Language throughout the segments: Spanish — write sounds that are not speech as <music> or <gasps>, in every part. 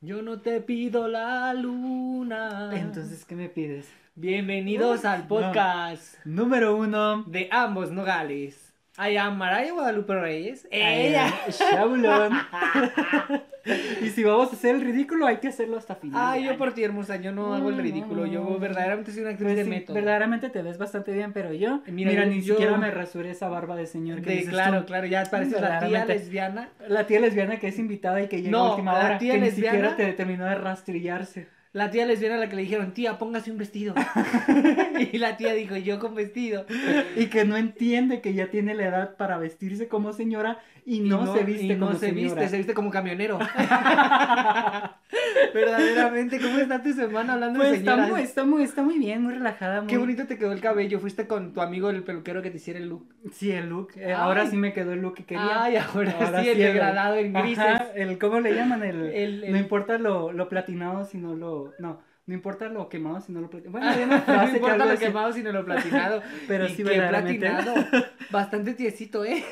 Yo no te pido la luna. Entonces, ¿qué me pides? Bienvenidos Uy, al podcast Número uno. de ambos nogales. I am Maraya Guadalupe Reyes. Ella. Shabulón. <laughs> y si vamos a hacer el ridículo, hay que hacerlo hasta final. Ay, de yo por ti, hermosa, yo no hago el ridículo. Yo verdaderamente soy una actriz Pues de sí, método. verdaderamente te ves bastante bien, pero yo, Mira, ni yo- siquiera me rasuré esa barba de señor que De- dices claro, tú. claro, ya pareces la tía lesbiana. La tía lesbiana que es invitada y que llega No, a última la hora, tía que lesbiana- ni siquiera te terminó de rastrillarse. La tía lesbiana a la que le dijeron, tía, póngase un vestido. <laughs> y la tía dijo, yo con vestido. Y que no entiende que ya tiene la edad para vestirse como señora y Y no, se viste y no como se señora. viste, se viste como camionero. <laughs> Verdaderamente, ¿cómo está tu semana hablando Pues de está señoras? muy, está, muy, está muy bien, muy relajada. Muy... Qué bonito te quedó el cabello. Fuiste con tu amigo el peluquero que te hiciera el look. Sí, el look. eh, ahora sí me quedó el look que quería. Ay, ahora, Ahora sí, el sí, el- degradado en grises. Ajá, el, ¿Cómo le llaman? El, El- el- No importa lo, lo platinado, sino lo... No, no importa lo quemado, sino lo platinado. Bueno, Ah, no <laughs> que importa lo así. quemado, sino lo platinado. <laughs> Pero Y sí, verdaderamente. platinado. <laughs> Bastante tiesito, ¿eh?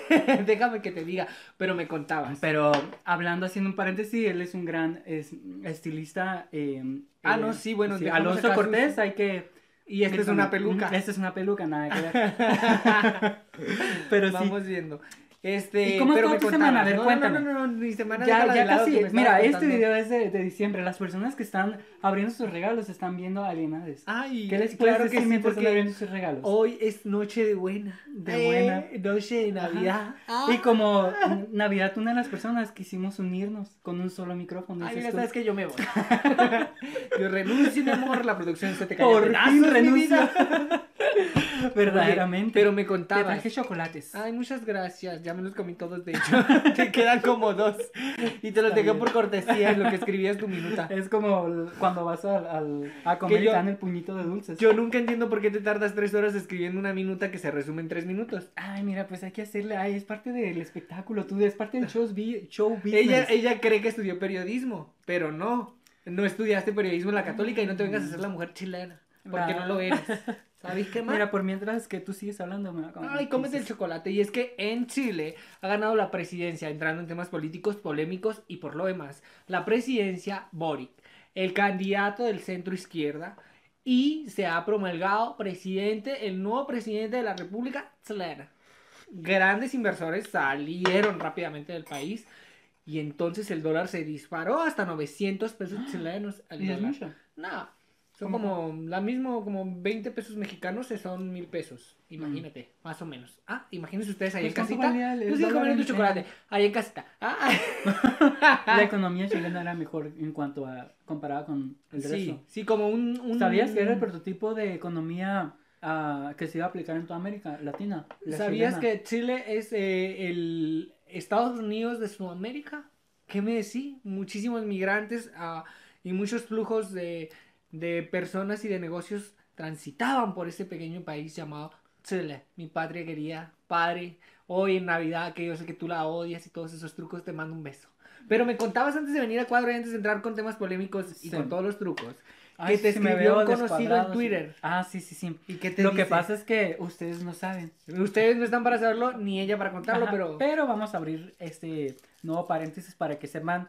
Déjame que te diga. Pero me contabas. Pero hablando, haciendo un paréntesis, él es un gran es- estilista. eh, Ah, eh, no, sí, bueno, sí, Alonso sus- Cortés, hay que... Y esta es una peluca. Esta es una peluca, nada que ver. Pero sí. Vamos viendo. Este, ¿Y cómo pero me tu semana? A ver, no, cuéntame. No, no, no, no, mi semana Ya, ya casi. Mira, este video es de, de diciembre. Las personas que están abriendo sus regalos están viendo alienadas. Ay, ¿Qué les puedes claro decir que sí, mientras están abriendo sus regalos? hoy es noche de buena. De Eh, buena. Noche de Navidad. Y como n- <laughs> Navidad, una de las personas quisimos unirnos con un solo micrófono. Ay, mira, sabes que yo me voy. <laughs> <laughs> yo renuncio, mi amor, la producción se te cae Por fin renuncio. <laughs> Verdaderamente. Pero me te contabas. traje chocolates. Ay, muchas gracias. Ya me los comí todos, de hecho. <laughs> <laughs> te quedan como dos. Y te los dejé por cortesía en lo que escribías tu minuta. Es como cuando vas al, al- a comer y yo- te dan el puñito de dulces. Yo nunca entiendo por qué te tardas tres horas escribiendo una minuta que se resume en tres minutos. Ay, mira, pues hay que hacerle. Ay, es parte del espectáculo, tú, es parte del show, show business. Ella, ella cree que estudió periodismo, pero no. No estudiaste periodismo en la católica y no te vengas a ser la mujer chilena. Porque no lo eres. <laughs> ¿Sabes qué más? Mira, por mientras que tú sigues hablando, me va a comer Ay, cómete el chocolate. Y es que en Chile ha ganado la presidencia, entrando en temas políticos, polémicos y por lo demás. La presidencia, Boric, el candidato del centro izquierda. Y se ha promulgado presidente, el nuevo presidente de la República chilena. Grandes inversores salieron rápidamente del país. Y entonces el dólar se disparó hasta 900 pesos <gasps> chilenos al ¿Y es dólar. No, son como la mismo, como 20 pesos mexicanos, que son mil pesos. Imagínate, más o menos. Ah, imagínense ustedes ahí. Pues, en ¿cuánto casita. dólar comiendo en- tu chocolate. Ahí en casita. Ah, <laughs> La <laughs> economía chilena era mejor en cuanto a comparada con el sí, resto. sí, como un, un- ¿Sabías que era el prototipo de economía ah, que se iba a aplicar en toda América Latina? La ¿Sabías chilena. que Chile es eh, el Estados Unidos de Sudamérica? ¿Qué me decís? Muchísimos migrantes ah, y muchos flujos de, de personas y de negocios transitaban por este pequeño país llamado Chile, mi patria querida, padre. Hoy en Navidad, que yo sé que tú la odias y todos esos trucos, te mando un beso. Pero me contabas antes de venir a cuadro y antes de entrar con temas polémicos y Sí. con todos los trucos. Ay, que te sí, me escribió veo un conocido en descuadrado, sí. Twitter. Ah, sí, sí, sí. ¿Y qué te Lo que dice? pasa es que ustedes no saben. Ustedes no están para saberlo, ni ella para contarlo, Ajá, pero... vamos a abrir este nuevo paréntesis para que sepan.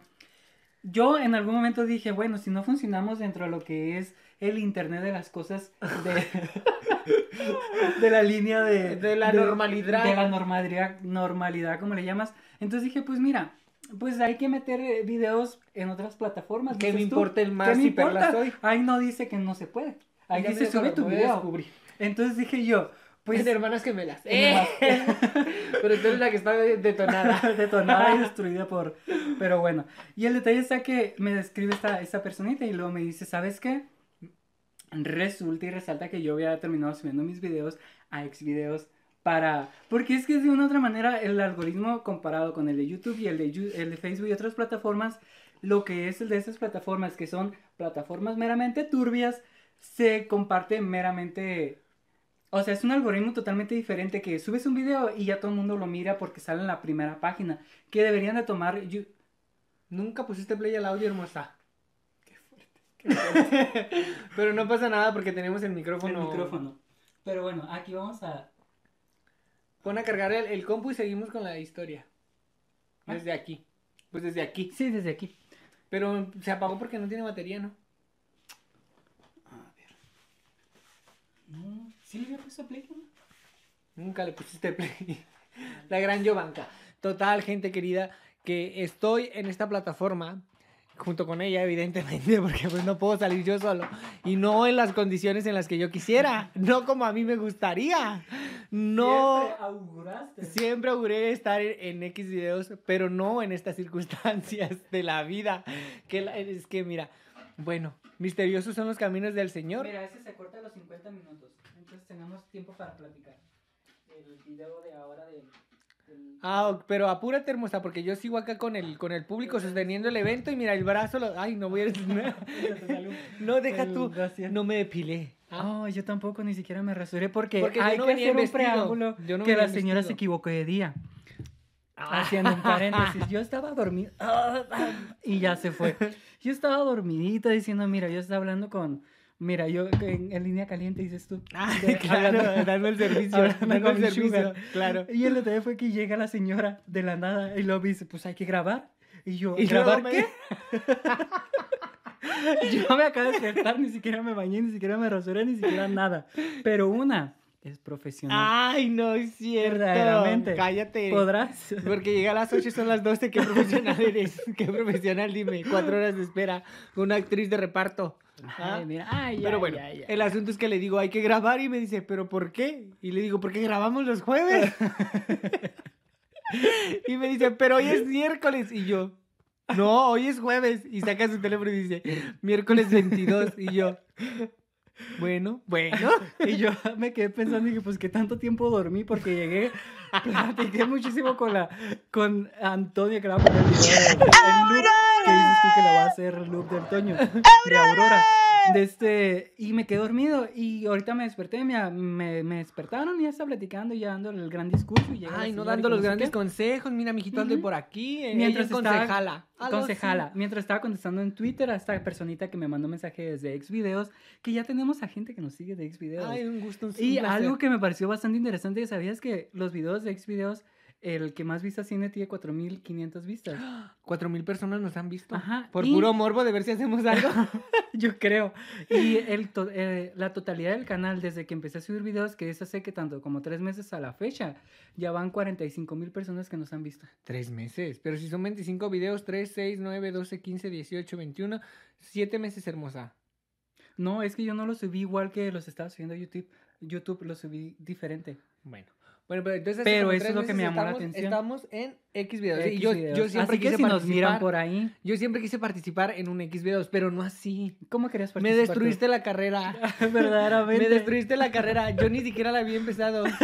Yo en algún momento dije, bueno, si no funcionamos dentro de lo que es el Internet de las cosas de, <laughs> de la línea de, De la normalidad. De la normalidad, normalidad, como le llamas. Entonces dije, pues mira, pues hay que meter eh, videos en otras plataformas. ¿Qué me el más ¿Qué me si perla importa? soy? Ahí no dice que no se puede. Ahí Ya dice, sube tu video. descubrir. Entonces dije yo, pues... Pues hermanas gemelas. Eh. Pero tú eres la que está detonada. <laughs> detonada y destruida por... Pero bueno, y el detalle está que me describe esta, esta personita y luego me dice, ¿sabes qué? Resulta y resalta que yo había terminado subiendo mis videos a Xvideos para... Porque es que de una u otra manera el algoritmo comparado con el de YouTube y el de, el de Facebook y otras plataformas, lo que es el de esas plataformas que son plataformas meramente turbias, se comparte meramente... O sea, es un algoritmo totalmente diferente que subes un video y ya todo el mundo lo mira porque sale en la primera página. Que deberían de tomar... yu- Nunca pusiste play al audio, hermosa. Qué <laughs> fuerte. Pero no pasa nada porque tenemos el micrófono. el micrófono. Pero bueno, aquí vamos a... Pon a cargar el, el compu y seguimos con la historia. Ah. Desde aquí. Pues desde aquí. Sí, desde aquí. Pero se apagó porque no tiene batería, ¿no? A ver. No, sí le había puesto play, ¿no? Nunca le pusiste play. <laughs> La gran Yovanka. Total, gente querida, que estoy en esta plataforma junto con ella, evidentemente, <laughs> porque pues no puedo salir yo solo. Y no en las condiciones en las que yo quisiera. <laughs> No como a mí me gustaría. No. Siempre auguraste. Siempre auguré estar en, en X videos, pero no en estas circunstancias de la vida. Que la- es que, mira, bueno, misteriosos son los caminos del Señor. Mira, ese se corta a los 50 minutos. Entonces tenemos tiempo para platicar. El video de ahora de. del- Ah, pero apúrate, hermosa, porque yo sigo acá con el, con el público sosteniendo el evento y mira, el brazo lo... Ay, no voy a... <laughs> No, deja El tú. gracias. No me depilé. Ah, Oh, yo tampoco ni siquiera me rasuré porque, Porque hay no que hacer un preámbulo Yo no que la señora se vestido. equivocó de día. Ah. Haciendo un paréntesis, <laughs> yo estaba dormida y ya se fue. Yo estaba dormidita diciendo, mira, yo estaba hablando con, mira, yo en, en línea caliente dices tú. De- claro, hablando- <laughs> dando el servicio. Dando el servicio, sugar. claro. Y el detalle fue que llega la señora de la nada y lo dice, pues hay que grabar. Y yo, Y ¿grabar qué? <laughs> <laughs> Yo me acabo de despertar, ni siquiera me bañé, ni siquiera me rasuré, ni siquiera nada. Pero una es profesional. Ay, no es cierto. Verdaderamente. Cállate. ¿Podrás? Porque llega a las 8 son las 12. ¿Qué profesional eres? ¿Qué profesional? Dime. Cuatro horas de espera. Una actriz de reparto. ¿Ah? Ay, mira, ay, Pero bueno, el asunto es que le digo, hay que grabar y me dice, ¿pero por qué? Y le digo, porque grabamos los jueves. <laughs> y me dice, pero hoy es miércoles. Y yo, no, hoy es jueves. Y saca su teléfono y dice, miércoles 22. Y yo, bueno, bueno. <laughs> Y yo <laughs> me quedé pensando y dije, pues qué tanto tiempo dormí porque llegué, <laughs> platiqué muchísimo con la con Antonio que le tú que le va a hacer loop del Toño de Aurora. De este, y me quedé dormido y ahorita me desperté, me, me, me despertaron y ya estaba platicando y ya dando el gran discurso. Y la Ay, no dando los grandes consejos. Mira, mijito, ande Ujú. por aquí. eh, Mientras estaba- concejala. Concejala, mientras estaba contestando en Twitter a esta personita que me mandó mensaje desde Xvideos, que ya tenemos a gente que nos sigue de Xvideos. Ay, un gusto. un Y placer. algo que me pareció bastante interesante, ¿sabías que los videos de Xvideos, el que más vistas tiene, tiene 4500 vistas? <gasps> Cuatro mil personas nos han visto. Ajá, Por y- puro morbo de ver si hacemos algo. <laughs> <laughs> Yo creo. Y el to- eh, la totalidad del canal, desde que empecé a subir videos, que es hace que tanto como tres meses a la fecha, ya van 45 mil personas que nos han visto. Tres meses. Pero si son 25 videos, 3, 6, 9, 12, 15, 18, 21. Siete meses, hermosa. No, es que yo no los subí igual que los estaba subiendo a YouTube. YouTube los subí diferente. Bueno. Bueno, pero entonces. Pero eso es lo que me llamó la estamos- atención. Estamos en X videos. X yo, videos. yo siempre Así que quise si nos participar. miran por ahí, Yo siempre quise participar en un X videos, pero no así. ¿cómo querías Me participar tú? destruiste la carrera. <laughs> Verdaderamente. Me destruiste la carrera. Yo ni siquiera la había empezado. <laughs>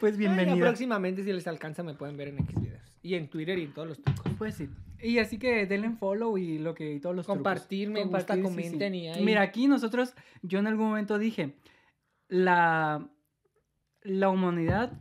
Pues Ay, bienvenida. próximamente, si les alcanza, me pueden ver en X videos. Y en Twitter y en todos los trucos. Pues sí. Y así que denle en follow y lo que y todos los trucos. Compartir, me sí, sí. comenten y ahí- Mira, aquí nosotros, yo en algún momento dije, la, la humanidad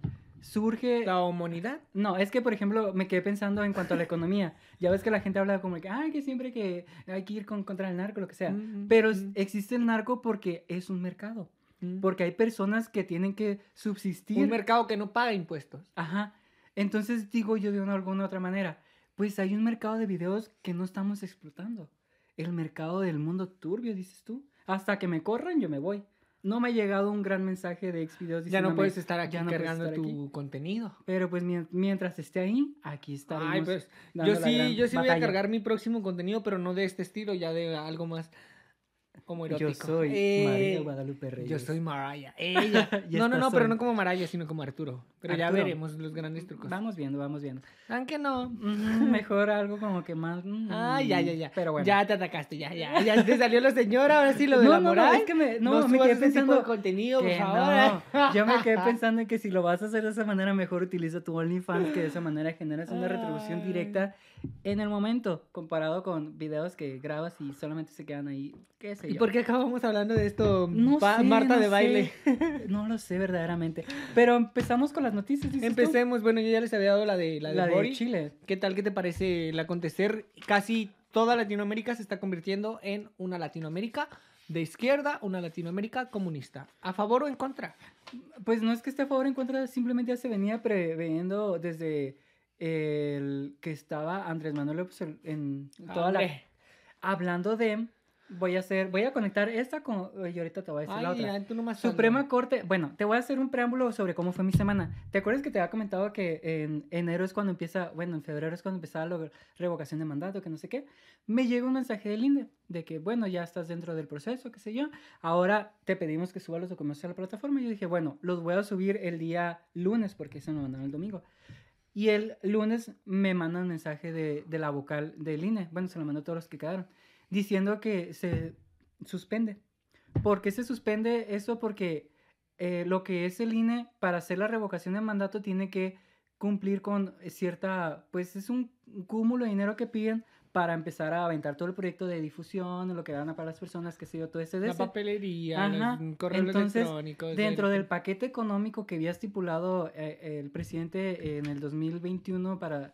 surge... La humanidad. No, es que, por ejemplo, me quedé pensando en cuanto a la economía. Ya ves que la gente habla como que, ay, que siempre que hay que ir con, contra el narco, lo que sea. Mm, Pero existe el narco porque es un mercado. mm. Porque hay personas que tienen que subsistir. Un mercado que no paga impuestos. Ajá. Entonces digo yo de una alguna otra manera, pues hay un mercado de videos que no estamos explotando. El mercado del mundo turbio, dices tú. Hasta que me corran, yo me voy. No me ha llegado un gran mensaje de Xvideos Ya no puedes estar aquí "Ya no puedes cargando estar tu aquí". contenido. Pero pues mien- mientras esté ahí, aquí estaremos. Ay, pues yo sí, yo sí voy a cargar mi próximo contenido, pero no de este estilo, ya de algo más como erótico. Yo soy Eh, María Guadalupe Reyes. Yo soy Mariah. <laughs> Ella. <laughs> No, no, no, pero no como Mariah, sino como Arturo. Pero ya veremos los grandes trucos. Vamos viendo, vamos viendo. Aunque no. Mm, Mejor algo como que más... mm, Ay, ya, ya, ya. Pero bueno. Ya te atacaste, ya, ya. Ya te salió la señora, ahora sí lo de no, la no, moral. no, es que me, no, no me quedé tipo pensando... de contenido, por Que favor. no. Yo me quedé <laughs> pensando en que si lo vas a hacer de esa manera, mejor utiliza tu OnlyFans, que de esa manera generas una retribución Ay. En el momento, comparado con videos que grabas y solamente se quedan ahí, qué sé ¿Y por qué acabamos hablando de esto? No sé, Marta no de sé. baile. <laughs> No lo sé verdaderamente. Pero empezamos con las noticias, tú? Empecemos, bueno, yo ya les había dado la de la de, La de Bori. Chile. ¿Qué tal? ¿Qué te parece el acontecer? Casi toda Latinoamérica se está convirtiendo en una Latinoamérica de izquierda, una Latinoamérica comunista. ¿A favor o en contra? Pues no es que esté a favor o en contra, simplemente ya se venía previendo desde el que estaba Andrés Manuel López en- toda la... Hablando de... Voy a hacer... Voy a conectar esta con... Y ahorita te voy a decir la otra. ya, tú nomás Suprema anda. Corte, bueno, te voy a hacer un preámbulo sobre cómo fue mi semana. ¿Te acuerdas que te había comentado que en enero es cuando empieza, bueno, en febrero es cuando empezaba la revocación de mandato, que no sé qué? Me llega un mensaje del INDE de que, bueno, ya estás dentro del proceso, qué sé yo. Ahora te pedimos que suba los documentos a la plataforma. Y yo dije, bueno, los voy a subir el día lunes porque se me mandaron el domingo. Y el lunes me mandan un mensaje de, de la vocal del INE, bueno, se lo mandó a todos los que quedaron, diciendo que se suspende. ¿Por qué se suspende eso? Porque eh, lo que es el INE, para hacer la revocación de mandato, tiene que cumplir con cierta, pues es un cúmulo de dinero que piden para empezar a aventar todo el proyecto de difusión, lo que van a para las personas, que sé yo, todo ese La papelería, Ajá. los correos Entonces, electrónicos. Dentro el- del paquete económico que había estipulado eh, el presidente en el 2021 para,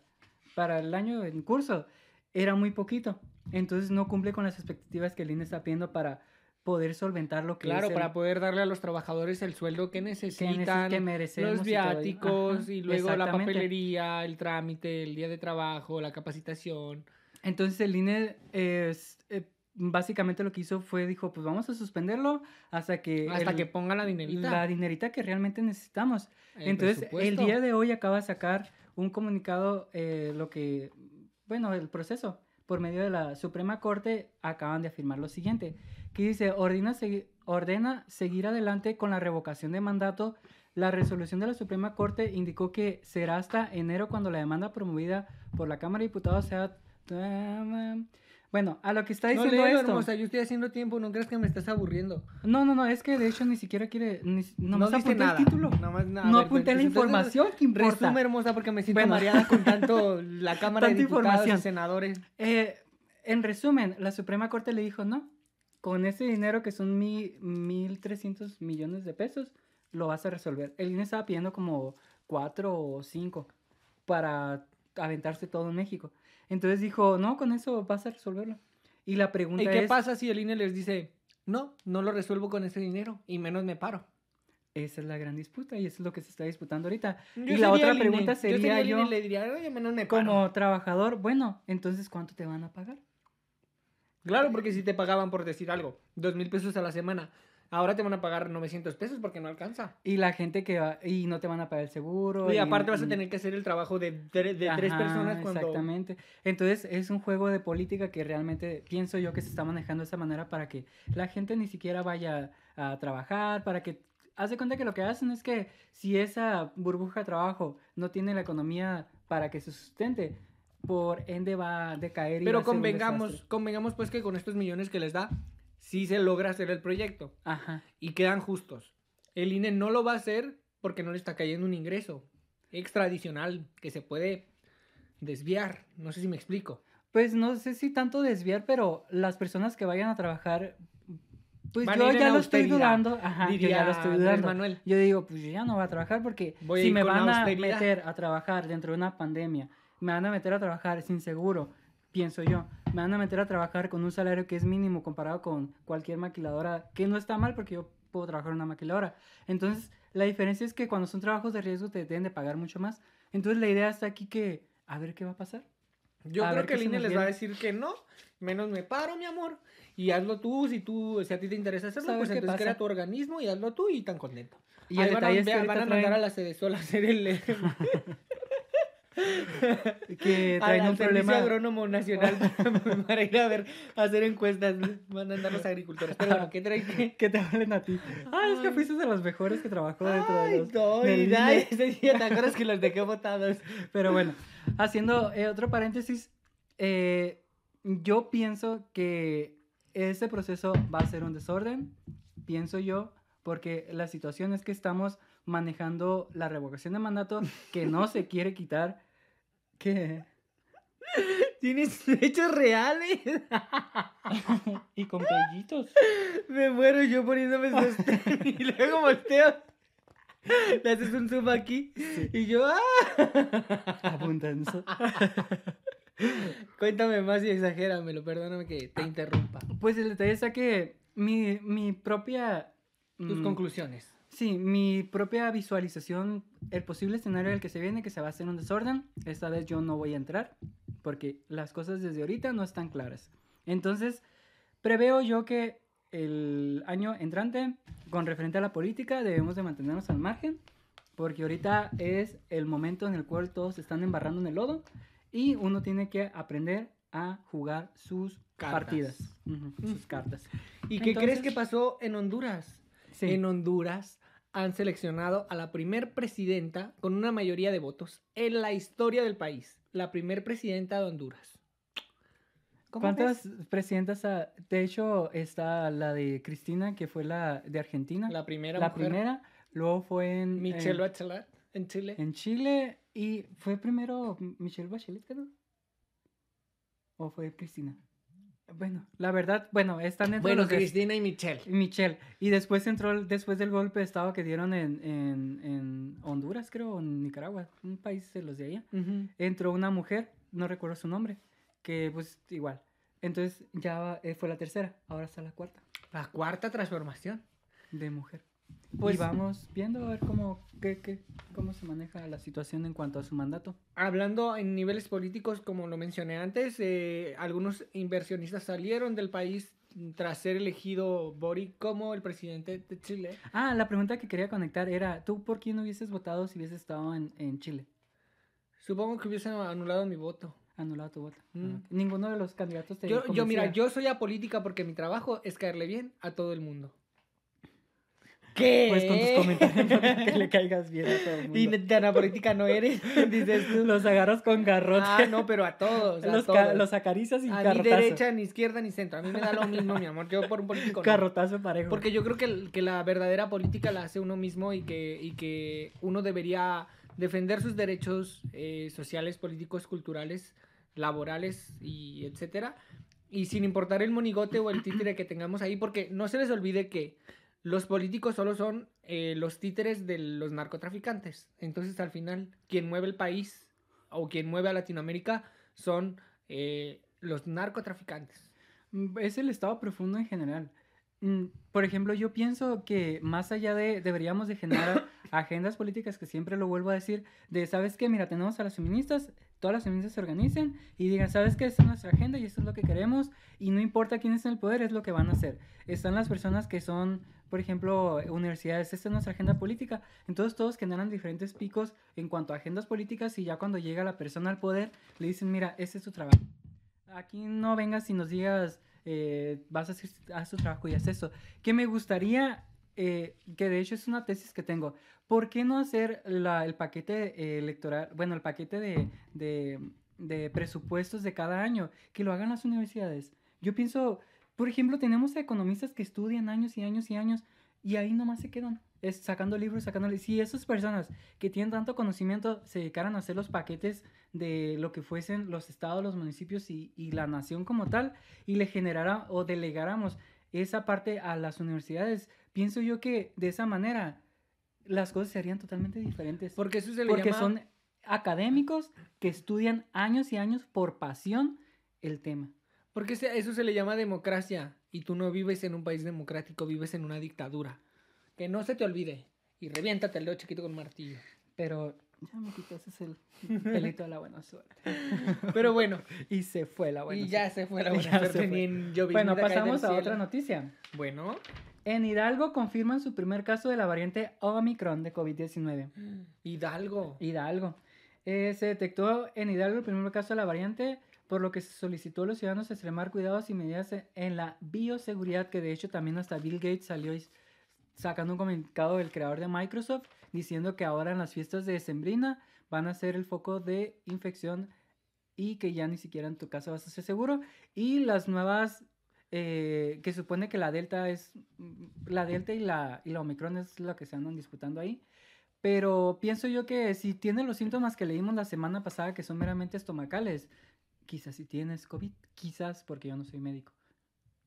para el año en curso, era muy poquito. Entonces no cumple con las expectativas que el INE está pidiendo para poder solventar lo que Claro, es el- para poder darle a los trabajadores el sueldo que que, neces- necesitan, que merecemos los viáticos y luego la papelería, el trámite, el día de trabajo, la capacitación. Entonces el INE es, eh, básicamente lo que hizo fue, dijo, pues vamos a suspenderlo hasta que... Hasta el- que pongan la dinerita. La dinerita que realmente necesitamos. el Entonces, el día de hoy acaba de sacar un comunicado, eh, lo que, bueno, el proceso, por medio de la Suprema Corte, acaban de afirmar lo siguiente, que dice, ordena, segui- ordena seguir adelante con la revocación de mandato. La resolución de la Suprema Corte indicó que será hasta enero cuando la demanda promovida por la Cámara de Diputados sea... Bueno, a lo que está No, diciendo léelo, esto... hermosa, yo estoy haciendo tiempo, no creas que me estás aburriendo. No, no, no, es que de hecho ni siquiera quiere... Ni, nomás no apunté nada. el título. Nomás nada. no ver, apunté la información que importa. Resume, hermosa, porque me siento Bueno. mareada con tanto <laughs> la Cámara de Diputados y senadores. Eh, en resumen, la Suprema Corte le dijo no. Con ese dinero que son mi, 1.300 millones de pesos, lo vas a resolver. El INE estaba pidiendo como 4 o 5 para aventarse todo en México. Entonces dijo, no, con eso vas a resolverlo. Y la pregunta ¿Y qué es, pasa si el INE les dice, no, no lo resuelvo con ese dinero y menos me paro? esa es la gran disputa y eso es lo que se está disputando ahorita. Yo y sería la otra INE, pregunta yo sería el yo, INE le diría, oye, menos me paro. como trabajador, bueno, entonces ¿cuánto te van a pagar? Claro, porque si te pagaban por decir algo, dos mil pesos a la semana, ahora te van a pagar 900 pesos porque no alcanza. Y la gente que va, y no te van a pagar el seguro. Y aparte vas a y- tener que hacer el trabajo de, tre- de tres Ajá, personas cuando... Exactamente. Entonces es un juego de política que realmente pienso yo que se está manejando de esa manera para que la gente ni siquiera vaya a trabajar, para que... Haz de cuenta que lo que hacen es que si esa burbuja de trabajo no tiene la economía para que se sustente, por ende va a decaer. y va Pero a ser un convengamos, convengamos pues que con estos millones que les da, sí se logra hacer el proyecto Ajá. y quedan justos. El INE no lo va a hacer porque no le está cayendo un ingreso extra adicional que se puede desviar. No sé si me explico. Pues no sé si tanto desviar, pero las personas que vayan a trabajar, pues Van yo ya lo estoy dudando. Ajá, yo ya diría lo estoy dudando. Manuel. Yo digo, pues yo ya no voy a trabajar porque Voy si me van a meter a trabajar dentro de una pandemia, me van a meter a trabajar sin seguro, pienso yo, me van a meter a trabajar con un salario que es mínimo comparado con cualquier maquiladora, que no está mal porque yo puedo trabajar en una maquiladora. Entonces, la diferencia es que cuando son trabajos de riesgo te deben de pagar mucho más. Entonces, la idea está aquí que, a ver qué va a pasar. Yo A creo que el INE les va a decir que no, menos me paro, mi amor, y hazlo tú, si tú, si a ti te interesa hacerlo, pues entonces pasa. crea tu organismo y hazlo tú y tan contento. Y Ahí el van a, es que van a mandar traen- a la Cedesol a hacer el... <laughs> <laughs> <laughs> que traen un problema. Agrónomo Nacional <laughs> para, ir a ver, a hacer encuestas, van a andar los agricultores. Pero bueno, ¿qué traen? <laughs> ¿Qué? que te valen a ti. Ah, es que fuiste de los mejores que trabajó dentro de Ay, los. no, del INE. ese día, ¿te acuerdas que los dejé botados? Pero bueno, haciendo eh, otro paréntesis, eh, yo pienso que ese proceso va a ser un desorden, pienso yo, porque la situación es que estamos manejando la revocación de mandato que no se quiere quitar. Que ¿Tienes hechos reales? <laughs> y con pellitos. Me muero yo poniéndome <laughs> y luego volteo. Le haces un zoom aquí y yo, ¡ah! Cuéntame más y exagéramelo, perdóname que te interrumpa. Pues el detalle está que mi, mi propia. Tus mm, conclusiones. Sí, mi propia visualización, el posible escenario del que se viene, que se va a hacer un desorden, esta vez yo no voy a entrar, porque las cosas desde ahorita no están claras. Entonces, preveo yo que el año entrante, con referente a la política, debemos de mantenernos al margen, porque ahorita es el momento en el cual todos se están embarrando en el lodo y uno tiene que aprender a jugar sus Cartas. partidas, sus cartas. ¿Y qué Entonces- crees que pasó en Honduras? Sí. En Honduras han seleccionado a la primer presidenta con una mayoría de votos en la historia del país. La primer presidenta de Honduras. ¿Cómo ¿Cuántas ves? presidentas? ha- De hecho, está la de Cristina, que fue la de Argentina. La primera La mujer. primera. Luego fue en, Michelle en, Bachelet en Chile. en Chile. Y fue primero Michelle Bachelet, creo. ¿O fue Cristina? Bueno, la verdad, bueno, están entre Bueno, los Cristina y Michelle. Michelle. Y después entró, después del golpe de estado que dieron en, en, en Honduras, creo, o en Nicaragua, un país de los de allá. Entró una mujer, no recuerdo su nombre, que pues igual. Entonces ya eh, fue la tercera, ahora está la cuarta La cuarta transformación. de mujer. Pues- y vamos viendo a ver cómo, qué, qué- cómo se maneja la situación en cuanto a su mandato. Hablando en niveles políticos, como lo mencioné antes, eh, algunos inversionistas salieron del país tras ser elegido Boric como el presidente de Chile. Ah, la pregunta que quería conectar era, ¿tú por quién hubieses votado si hubieses estado en, en Chile? Supongo que hubiesen anulado mi voto. Anulado tu voto. Mm. Ah, Ninguno de los candidatos te Yo, yo, mira, yo soy apolítica porque mi trabajo es caerle bien a todo el mundo. ¿Qué? Pues con tus comentarios para que le caigas bien a todo el mundo. Y tan apolítica no eres, <laughs> dices tú. Los agarras con garrote. Ah, no, pero a todos. A los, todos. los acaricias y a ni carrotazo. derecha, ni izquierda, ni centro. A mí me da lo mismo, mi amor. Yo por un político no. Carrotazo parejo. Porque yo creo que, que la verdadera política la hace uno mismo y que, y que uno debería defender sus derechos eh, sociales, políticos, culturales, laborales y etcétera. Y sin importar el monigote o el títere que tengamos ahí, porque no se les olvide que los políticos solo son eh, los títeres de los narcotraficantes. Entonces, al final, quien mueve el país o quien mueve a Latinoamérica son eh, los narcotraficantes. Mm, Es el estado profundo en general. Mm, Por ejemplo, yo pienso que más allá de deberíamos de generar <coughs> agendas políticas, que siempre lo vuelvo a decir, de, ¿sabes qué? Mira, tenemos a las feministas, todas las feministas se organicen y digan, ¿sabes qué? Esta es nuestra agenda y esto es lo que queremos y no importa quién está en el poder, es lo que van a hacer. Están las personas que son, por ejemplo, universidades, esta es nuestra agenda política. Entonces todos generan diferentes picos en cuanto a agendas políticas y ya cuando llega la persona al poder, le dicen, mira, ese es tu trabajo. Aquí no vengas y nos digas, eh, vas a hacer haz tu trabajo y haz eso. Que me gustaría, eh, que de hecho es una tesis que tengo, ¿por qué no hacer el paquete eh, electoral, bueno, el paquete de, presupuestos de cada año, que lo hagan las universidades? Yo pienso, por ejemplo, tenemos economistas que estudian años y años y años y ahí nomás se quedan. Es sacando libros, sacando li- Si esas personas que tienen tanto conocimiento se dedicaran a hacer los paquetes de lo que fuesen los estados, los municipios y, y la nación como tal, y le generara o delegáramos esa parte a las universidades, pienso yo que de esa manera las cosas serían totalmente diferentes. Porque eso se le Porque llama... son académicos que estudian años y años por pasión el tema. Porque eso se le llama democracia y tú no vives en un país democrático, vives en una dictadura. Que no se te olvide. Y reviéntate el dedo chiquito con martillo. Pero ya me quitaste el <laughs> pelito de la buena suerte. Pero bueno, Y se fue la buena y ya se fue la <laughs> buena suerte, Bueno, pasamos a otra noticia. Bueno, En Hidalgo confirman su primer caso de la variante Omicron de COVID-19. Hidalgo. Hidalgo. Eh, se detectó en Hidalgo el primer caso de la variante, por lo que se solicitó a los ciudadanos extremar cuidados y medidas en- en la bioseguridad, que de hecho también hasta Bill Gates salió y- sacando un comunicado del creador de Microsoft diciendo que ahora en las fiestas de Sembrina van a ser el foco de infección y que ya ni siquiera en tu casa vas a ser seguro. Y las nuevas, eh, que supone que la Delta es, la Delta y la, y la Omicron es lo que se andan disputando ahí. Pero pienso yo que si tienes los síntomas que leímos la semana pasada, que son meramente estomacales, quizás si tienes COVID, quizás porque yo no soy médico.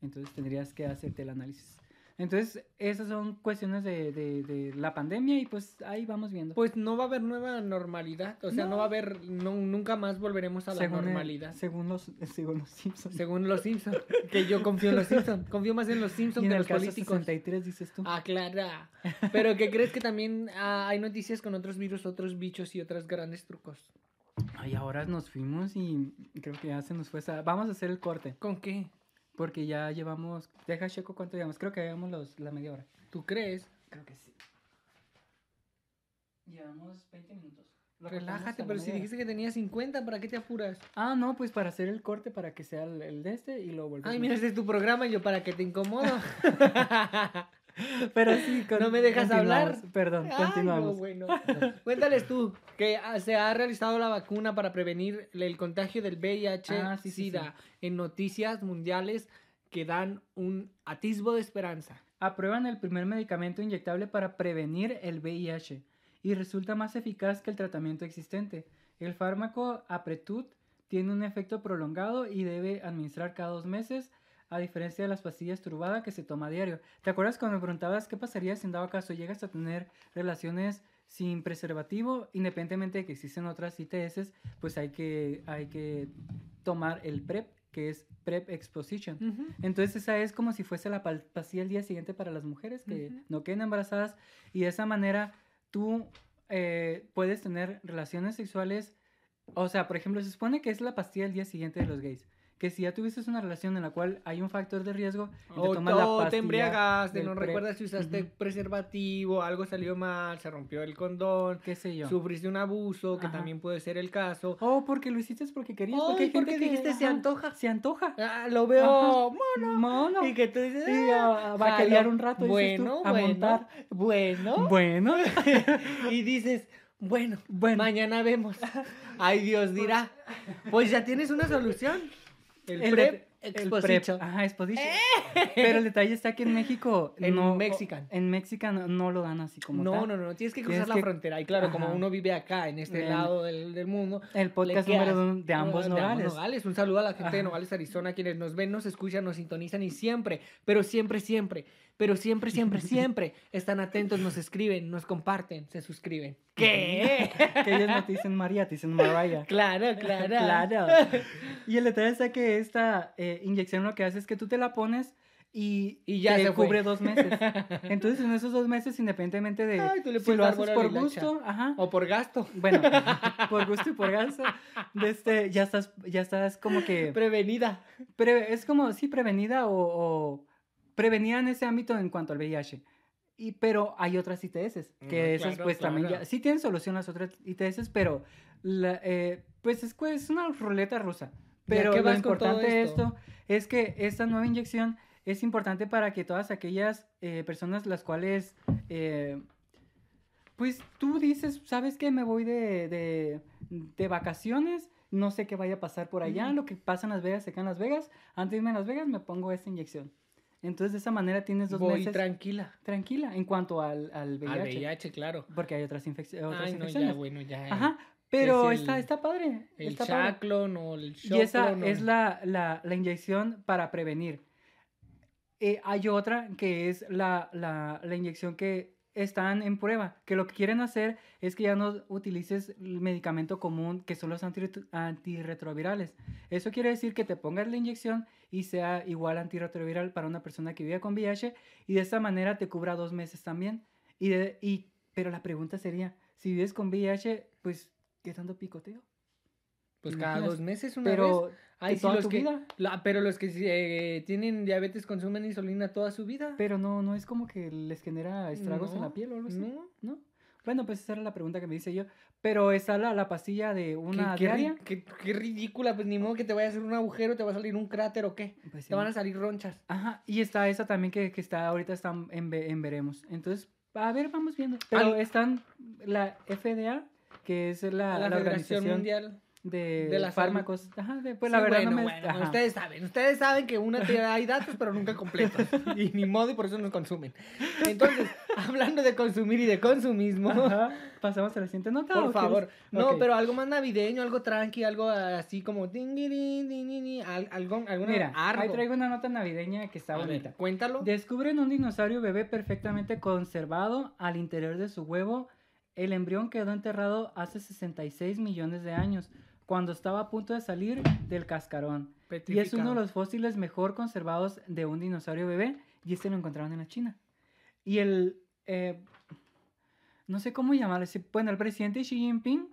Entonces tendrías que hacerte el análisis. Entonces, esas son cuestiones de, de, de la pandemia y pues ahí vamos viendo. Pues no va a haber nueva normalidad. O sea, no, No. va a haber, no, nunca más volveremos a la según el- normalidad. según, los, según los Simpsons. Según los Simpsons. Que yo confío en los Simpsons. Confío más en los Simpsons que en el los caso políticos. 63 dices tú. Ah. Pero ¿qué crees que también ah, hay noticias con otros virus, otros bichos y otros grandes trucos? Y ahora nos fuimos y creo que ya se nos fue esa... Vamos a hacer el corte. ¿Con qué? Porque ya llevamos... Deja checo cuánto llevamos. Creo que llevamos los, la media hora. ¿Tú crees? Creo que sí. Llevamos 20 minutos. Lo Relájate, pero si dijiste que tenía 50, ¿para qué te apuras? Ah, no, pues para hacer el corte para que sea el, el de este y lo volvemos. Ay, mira, este es tu programa y yo para que te incomodo. <laughs> <laughs> Pero sí, con- <laughs> ¿No me dejas hablar? Perdón, Ay, continuamos. no, bueno. <laughs> Cuéntales tú que ah, se ha realizado la vacuna para prevenir el contagio del VIH Ah, sí, sí, SIDA en noticias mundiales que dan un atisbo de esperanza. Aprueban el primer medicamento inyectable para prevenir el VIH y resulta más eficaz que el tratamiento existente. El fármaco Apretut tiene un efecto prolongado y debe administrar cada dos meses, a diferencia de las pastillas turbada que se toma a diario. ¿Te acuerdas cuando me preguntabas qué pasaría si en dado caso llegas a tener relaciones sin preservativo, independientemente de que existen otras ITS, pues hay que, hay que tomar el PrEP, que es PrEP Exposition. Entonces esa es como si fuese la pastilla el día siguiente para las mujeres que no queden embarazadas y de esa manera tú eh, puedes tener relaciones sexuales. O sea, por ejemplo, se supone que es la pastilla el día siguiente de los gays. Que si ya tuviste una relación en la cual hay un factor de riesgo y te O, tomas la o te pastilla embriagaste, del no recuerdas si usaste preservativo, algo salió mal, se rompió el condón, qué sé yo. sufriste un abuso, que Ajá. también puede ser el caso. Oh, porque lo hiciste porque querías. Ay, porque hay gente porque que dijiste, se ajá, antoja. Se antoja. Ah, lo veo Ajá. mono. Mono. Y que tú dices, "Ah, a, va a jalo". querer un rato, dices tú, bueno, a bueno, montar. bueno. Bueno. <laughs> y dices, bueno, Bueno. mañana vemos. <laughs> Ay, Dios dirá. Pues ya tienes una solución. El, El PrEP de- el Exposition. prep, Ajá, exposition. Pero el detalle está que en México. En no, Mexican. En Mexican no lo dan así como No, tal. no, no, tienes que Tienes cruzar la que- frontera. Y claro, como uno vive acá, en este lado del, del mundo. El podcast número uno de ambos de nogales. Nogales. Un saludo a la gente de. Nogales, Arizona, quienes nos ven, nos escuchan, nos sintonizan y siempre, pero siempre, siempre, pero siempre, siempre, <laughs> siempre están atentos, nos escriben, nos comparten, se suscriben. ¿Qué? Que ellos no te dicen María, te dicen Mariah. <laughs> claro, claro. Claro. <laughs> Y el detalle está que esta eh, inyección lo que hace es que tú te la pones y, Y ya te se fue. cubre dos meses. Entonces, en esos dos meses, independientemente de Ay, tú le si lo haces por gusto, ajá. O por gasto. Bueno, por gusto y por gasto, este, ya estás, ya estás como que Prevenida. pre- es como sí prevenida o, o prevenida en ese ámbito en cuanto al VIH. Y, pero hay otras ITS, que Mm, esas claro, pues también claro. ya, sí tienen solución las otras ITS, pero la, eh, pues es, pues, es una ruleta rusa. ¿Y a Pero lo importante de esto? esto es que esta nueva inyección es importante para que todas aquellas eh, personas las cuales, eh, pues tú dices, ¿sabes qué? Me voy de, de, de vacaciones, no sé qué vaya a pasar por allá, lo que pasa en Las Vegas se queda en Las Vegas, antes de irme a Las Vegas me pongo esta inyección. Entonces de esa manera tienes dos Voy meses tranquila. tranquila en cuanto al, al VIH. Al VIH, claro. Porque hay otras, infecci- otras Ay, no, infecciones. ya, bueno, ya. Ajá, pero es el- está, está padre. El está padre. chaclon o el Y esa o- es la, la, la inyección para prevenir. Eh, hay otra que es la, la, la inyección que están en prueba, que lo que quieren hacer es que ya no utilices el medicamento común que son los antirretro- antirretrovirales. Eso quiere decir que te pongas la inyección y sea igual antirretroviral para una persona que vive con VIH y de esa manera te cubra dos meses también. Y de- y, pero la pregunta sería, si vives con VIH, pues, ¿qué tanto picoteo? Pues ¿te cada imaginas? dos meses una vez. Pero Ay, sí, toda los que, vida. la- pero los que eh, tienen diabetes consumen insulina toda su vida. Pero no, no es como que les genera estragos en la piel o algo así. no. ¿No? Bueno, pues esa era la pregunta que me hice yo. Pero está la, la pastilla de una ¿Qué, diaria. ri- qué- qué ridícula, pues ni modo que te vaya a hacer un agujero, te va a salir un cráter o qué. Pues sí. Te van a salir ronchas. Ajá, y está esa también que, que está ahorita está en, en veremos. Entonces, a ver, vamos viendo. Pero Al- están la FDA, que es la, la, la Federación organización Mundial. De, De fármacos. Ajá, de- pues Sí, la verdad bueno, no me... bueno, ajá. ustedes saben, ustedes saben que una te da ahí datos, pero nunca completos. <laughs> Y ni modo, y por eso nos consumen. Entonces, hablando de consumir y de consumismo, Ajá, Pasamos a la siguiente nota. por ¿o favor. quieres? No, pero algo más navideño, algo tranqui, algo así como... algo, alguna, Mira, ahí algo. traigo una nota navideña que está A ver, bonita. cuéntalo. Descubren un dinosaurio bebé perfectamente conservado al interior de su huevo. El embrión quedó enterrado hace 66 millones de años, cuando estaba a punto de salir del cascarón. Y es uno de los fósiles mejor conservados de un dinosaurio bebé, y este lo encontraron en la China. Y el... eh, no sé cómo llamarlo. Bueno, el presidente Xi Jinping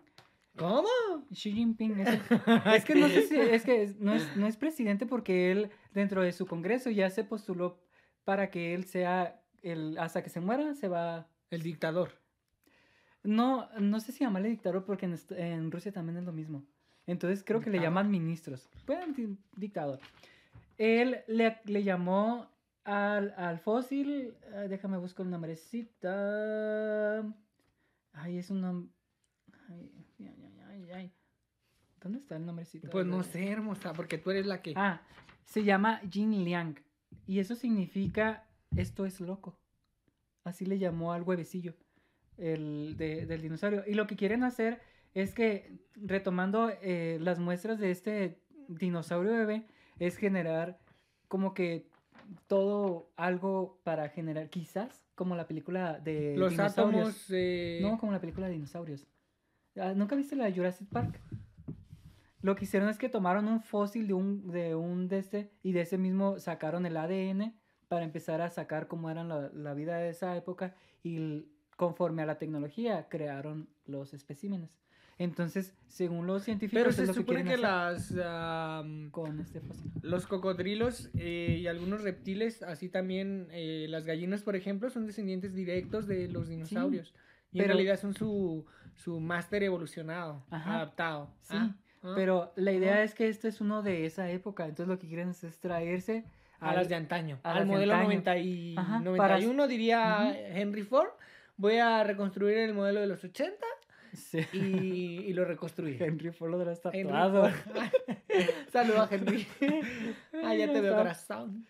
¿Cómo? Xi Jinping es, <laughs> es que no sé si es que no, es, no es presidente porque él dentro de su congreso ya se postuló para que él sea el hasta que se muera se va El dictador. no no sé si llamarle dictador porque en, en Rusia también es lo mismo entonces creo que le llaman ministros bueno di- dictador él le, le llamó al, al fósil ah, déjame buscar el nombrecito ay es un nombre ay, ay, ay, ay, ay. ¿Dónde está el nombrecito? Pues no sé, hermosa, porque tú eres la que... Ah, se llama Jin Liang. Y eso significa esto es loco. Así le llamó al huevecillo el de- del dinosaurio. Y lo que quieren hacer es que, retomando eh, las muestras de este dinosaurio bebé, es generar como que todo algo para generar, quizás, como la película de Los dinosaurios. átomos... eh, No, como la película de dinosaurios. Ah, ¿Nunca viste la de Jurassic Park? Lo que hicieron es que tomaron un fósil de un de un de este y de ese mismo sacaron el ADN para empezar a sacar cómo era la, la vida de esa época y conforme a la tecnología crearon los especímenes. Entonces, según los científicos, Pero se que supone que hacer las... am, con este fósil. Los cocodrilos eh, y algunos reptiles, así también eh, las gallinas, por ejemplo, son descendientes directos de los dinosaurios. y en realidad son su, su máster evolucionado, Ajá, adaptado. sí, Ah, ah. Pero la idea Ajá. es que este es uno de esa época, entonces lo que quieren es traerse a al- las de antaño. al modelo antaño. 90 y Ajá, 91 diría Ujú. Henry Ford. Voy a reconstruir el modelo de los 80 Sí. y, y lo reconstruir. Henry Ford Henry tatuado. <laughs> Saludos a Henry. <laughs> Ah, ya te veo Está corazón.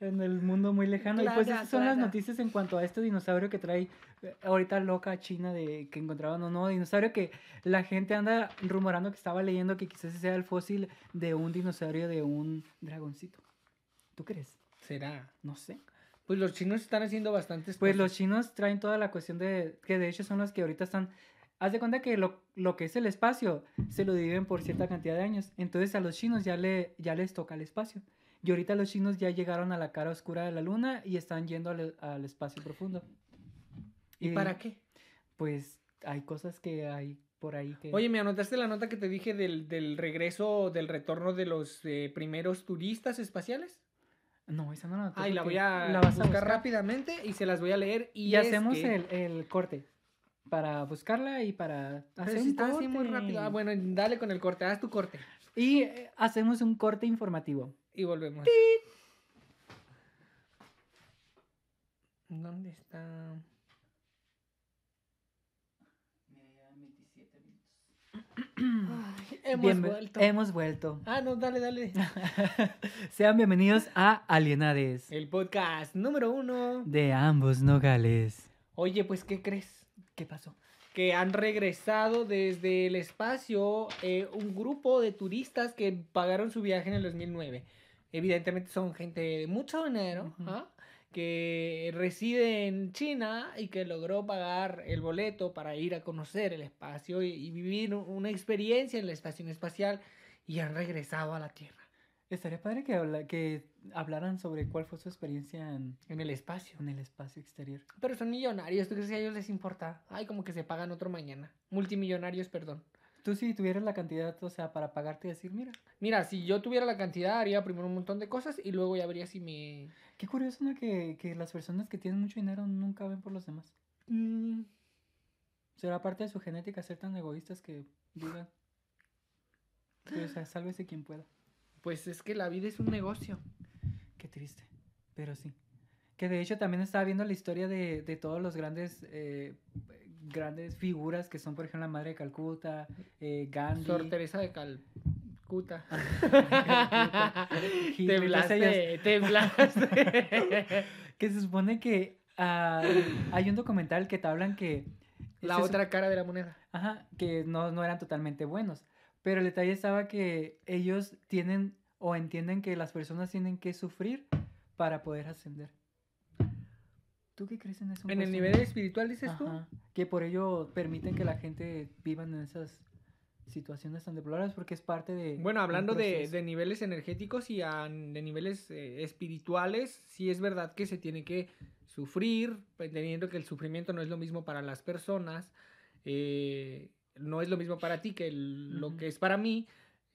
En el mundo muy lejano. y pues esas son las noticias en cuanto a este dinosaurio que trae eh, ahorita loca China de que encontraban un nuevo dinosaurio que la gente anda rumorando que estaba leyendo que quizás sea el fósil de un dinosaurio de un dragoncito. ¿Tú crees? Será. No sé. Pues los chinos están haciendo bastantes Pues cosas. los chinos traen toda la cuestión de que de hecho son los que ahorita están Haz de cuenta que lo, lo que es el espacio se lo dividen por cierta cantidad de años. Entonces a los chinos ya, le, ya les toca el espacio. Y ahorita los chinos ya llegaron a la cara oscura de la luna y están yendo al, al espacio profundo. ¿Y para qué? Pues hay cosas que hay por ahí que... Oye, ¿me anotaste la nota que te dije del, del regreso, del retorno de los eh, primeros turistas espaciales? No, esa no la noté Ay, la voy a, la vas a buscar, rápidamente y se las voy a leer. Y, Y, hacemos que- el, el corte para buscarla y para Pero hacer si un está corte. así muy rápido. Ah, bueno, dale con el corte, haz tu corte. Y eh, hacemos un corte informativo. Y volvemos. ¿Dónde está? Ay, hemos vuelto. Hemos vuelto. Ah, no, dale, dale. <laughs> Sean bienvenidos a Alienades El podcast número uno. de ambos nogales. Oye, pues, ¿qué crees? ¿Qué pasó? Que han regresado desde el espacio eh, un grupo de turistas que pagaron su viaje en el 2009. Evidentemente son gente de mucho dinero. ¿ah? que reside en China y que logró pagar el boleto para ir a conocer el espacio y, y vivir un- una experiencia en la estación espacial y han regresado a la Tierra, Estaría padre que, habla- que hablaran sobre cuál fue su experiencia en, en el espacio. en el espacio exterior. Pero son millonarios, ¿tú crees que a ellos les importa? Ay, como que se pagan otro mañana. Multimillonarios, perdón. Tú si tuvieras la cantidad, o sea, para pagarte y decir, mira, Mira, si yo tuviera la cantidad, haría primero un montón de cosas y luego ya vería si me... qué curioso, ¿no? Que, que las personas que tienen mucho dinero nunca ven por los demás. Mm, Será parte de su genética ser tan egoístas que digan, o sea, sálvese quien pueda. Pues es que la vida es un negocio. Qué triste, pero sí. Que de hecho también estaba viendo la historia de, de todos los grandes eh, grandes figuras que son, por ejemplo, la Madre de Calcuta, eh, Gandhi. Sor Teresa de Calcuta. <laughs> Te blaste, te blaste. <laughs> Que se supone que ah, hay un documental que te hablan que... La otra cara de la moneda. Ajá, que no, no eran totalmente buenos. Pero el detalle estaba que ellos tienen o entienden que las personas tienen que sufrir para poder ascender. ¿Tú qué crees en eso? En el nivel espiritual, dices tú. Ajá, Que por ello permiten que la gente vivan en esas situaciones tan deplorables porque es parte de... Bueno, hablando de, de niveles energéticos y a- de niveles eh, espirituales, sí es verdad que se tiene que sufrir, entendiendo que el sufrimiento no es lo mismo para las personas, eh, no es lo mismo para ti que el- lo que es para mí.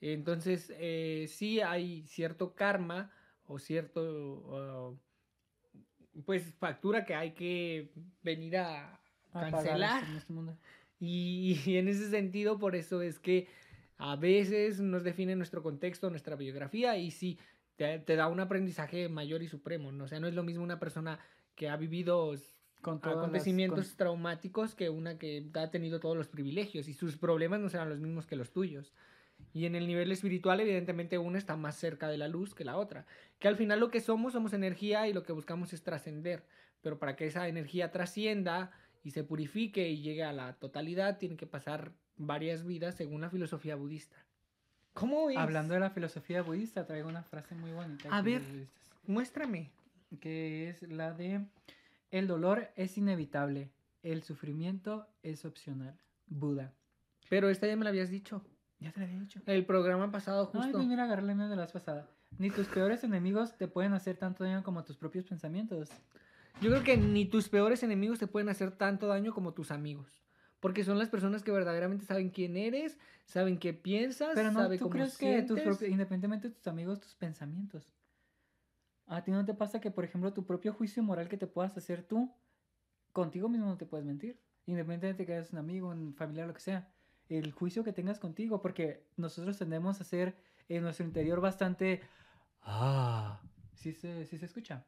Entonces, eh, sí hay cierto karma o cierto, uh, pues, factura que hay que venir a cancelar. en este mundo. Y, y en ese sentido, por eso es que a veces nos define nuestro contexto, nuestra biografía, y sí, te, te da un aprendizaje mayor y supremo, ¿no? O sea, no es lo mismo una persona que ha vivido Con todas las- acontecimientos con- traumáticos que una que ha tenido todos los privilegios, y sus problemas no serán los mismos que los tuyos. Y en el nivel espiritual, evidentemente, una está más cerca de la luz que la otra. Que al final lo que somos, somos energía y lo que buscamos es trascender. Pero para que esa energía trascienda y se purifique y llegue a la totalidad, tiene que pasar varias vidas según la filosofía budista. ¿Cómo es? Hablando de la filosofía budista, traigo una frase muy bonita. A ver. Muéstrame. Que es la de... El dolor es inevitable, el sufrimiento es opcional. Buda. Pero esta ya me la habías dicho. Ya te lo había dicho. El programa pasado Ay, justo. pues mira, agarré la mía de la vez pasada. Ni tus peores enemigos te pueden hacer tanto daño como tus propios pensamientos. Yo creo que ni tus peores enemigos te pueden hacer tanto daño como tus amigos. Porque son las personas que verdaderamente saben quién eres, saben qué piensas, Pero no, saben ¿tú cómo crees que tus sientes. propios, independientemente de tus amigos, tus pensamientos? ¿A ti no te pasa que, por ejemplo, tu propio juicio moral que te puedas hacer tú, contigo mismo no te puedes mentir? Independientemente de que eres un amigo, un familiar, lo que sea. El juicio que tengas contigo, porque nosotros tendemos a ser en nuestro interior bastante... Ah, sí se, sí se escucha.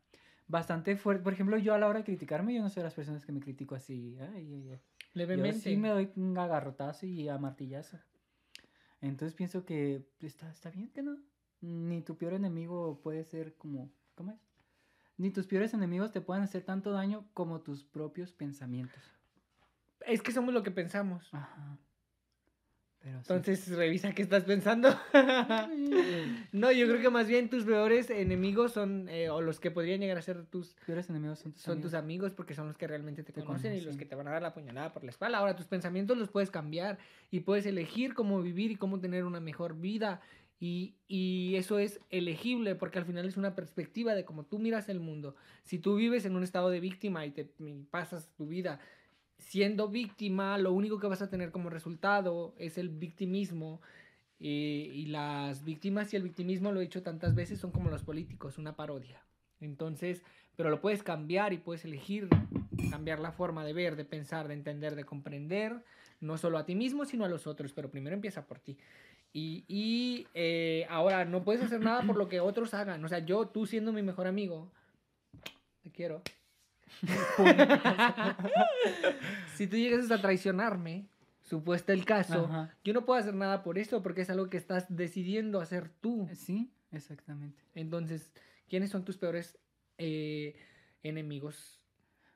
Bastante fuerte. Por ejemplo, yo a la hora de criticarme, yo no soy de las personas que me critico así. Ay, ay, ay. Yo Levemente. sí me doy un agarrotazo y a martillazo. Entonces pienso que está, está bien que no. Ni tu peor enemigo puede ser como... ¿Cómo es? Ni tus peores enemigos te pueden hacer tanto daño como tus propios pensamientos. Es que somos lo que pensamos. Ajá. Pero sí. Entonces revisa qué estás pensando. <laughs> no, yo creo que más bien tus peores enemigos son, eh, o los que podrían llegar a ser tus, peores enemigos son tus son tus amigos. porque son los que realmente te, Te conocen y conocen. los que te van a dar la puñalada por la espalda. Ahora, tus pensamientos los puedes cambiar y puedes elegir cómo vivir y cómo tener una mejor vida. Y, eso es elegible porque al final es una perspectiva de cómo tú miras el mundo. Si tú vives en un estado de víctima y te pasas tu vida siendo víctima, lo único que vas a tener como resultado es el victimismo. eh, y las víctimas y el victimismo, lo he dicho tantas veces, son como los políticos, una parodia. Entonces, pero lo puedes cambiar y puedes elegir cambiar la forma de ver, de pensar, de entender, de comprender, no solo a ti mismo, sino a los otros, pero primero empieza por ti. Y, y, eh, ahora no puedes hacer nada por lo que otros hagan. O sea, yo, tú siendo mi mejor amigo, te quiero. <laughs> si tú llegas a traicionarme, supuesto el caso, Ajá. yo no puedo hacer nada por eso porque es algo que estás decidiendo hacer tú. Sí, exactamente. Entonces, ¿quiénes son tus peores eh, enemigos?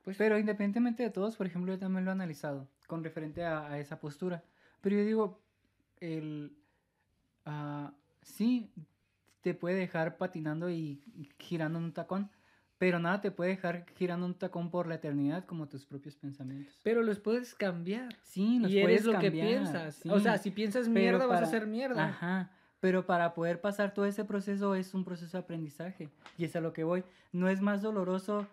Pues, Pero independientemente de todos, por ejemplo, yo también lo he analizado con referente a, a esa postura. Pero yo digo, el... ah, sí, te puede dejar patinando y girando en un tacón, pero nada te puede dejar girando un tacón por la eternidad como tus propios pensamientos. pero los puedes cambiar. Sí, los y puedes eres lo que piensas. sí, O sea, si piensas mierda, vas a hacer mierda. Ajá. Pero para poder pasar todo ese proceso es un proceso de aprendizaje. Y es a lo que voy. No es más doloroso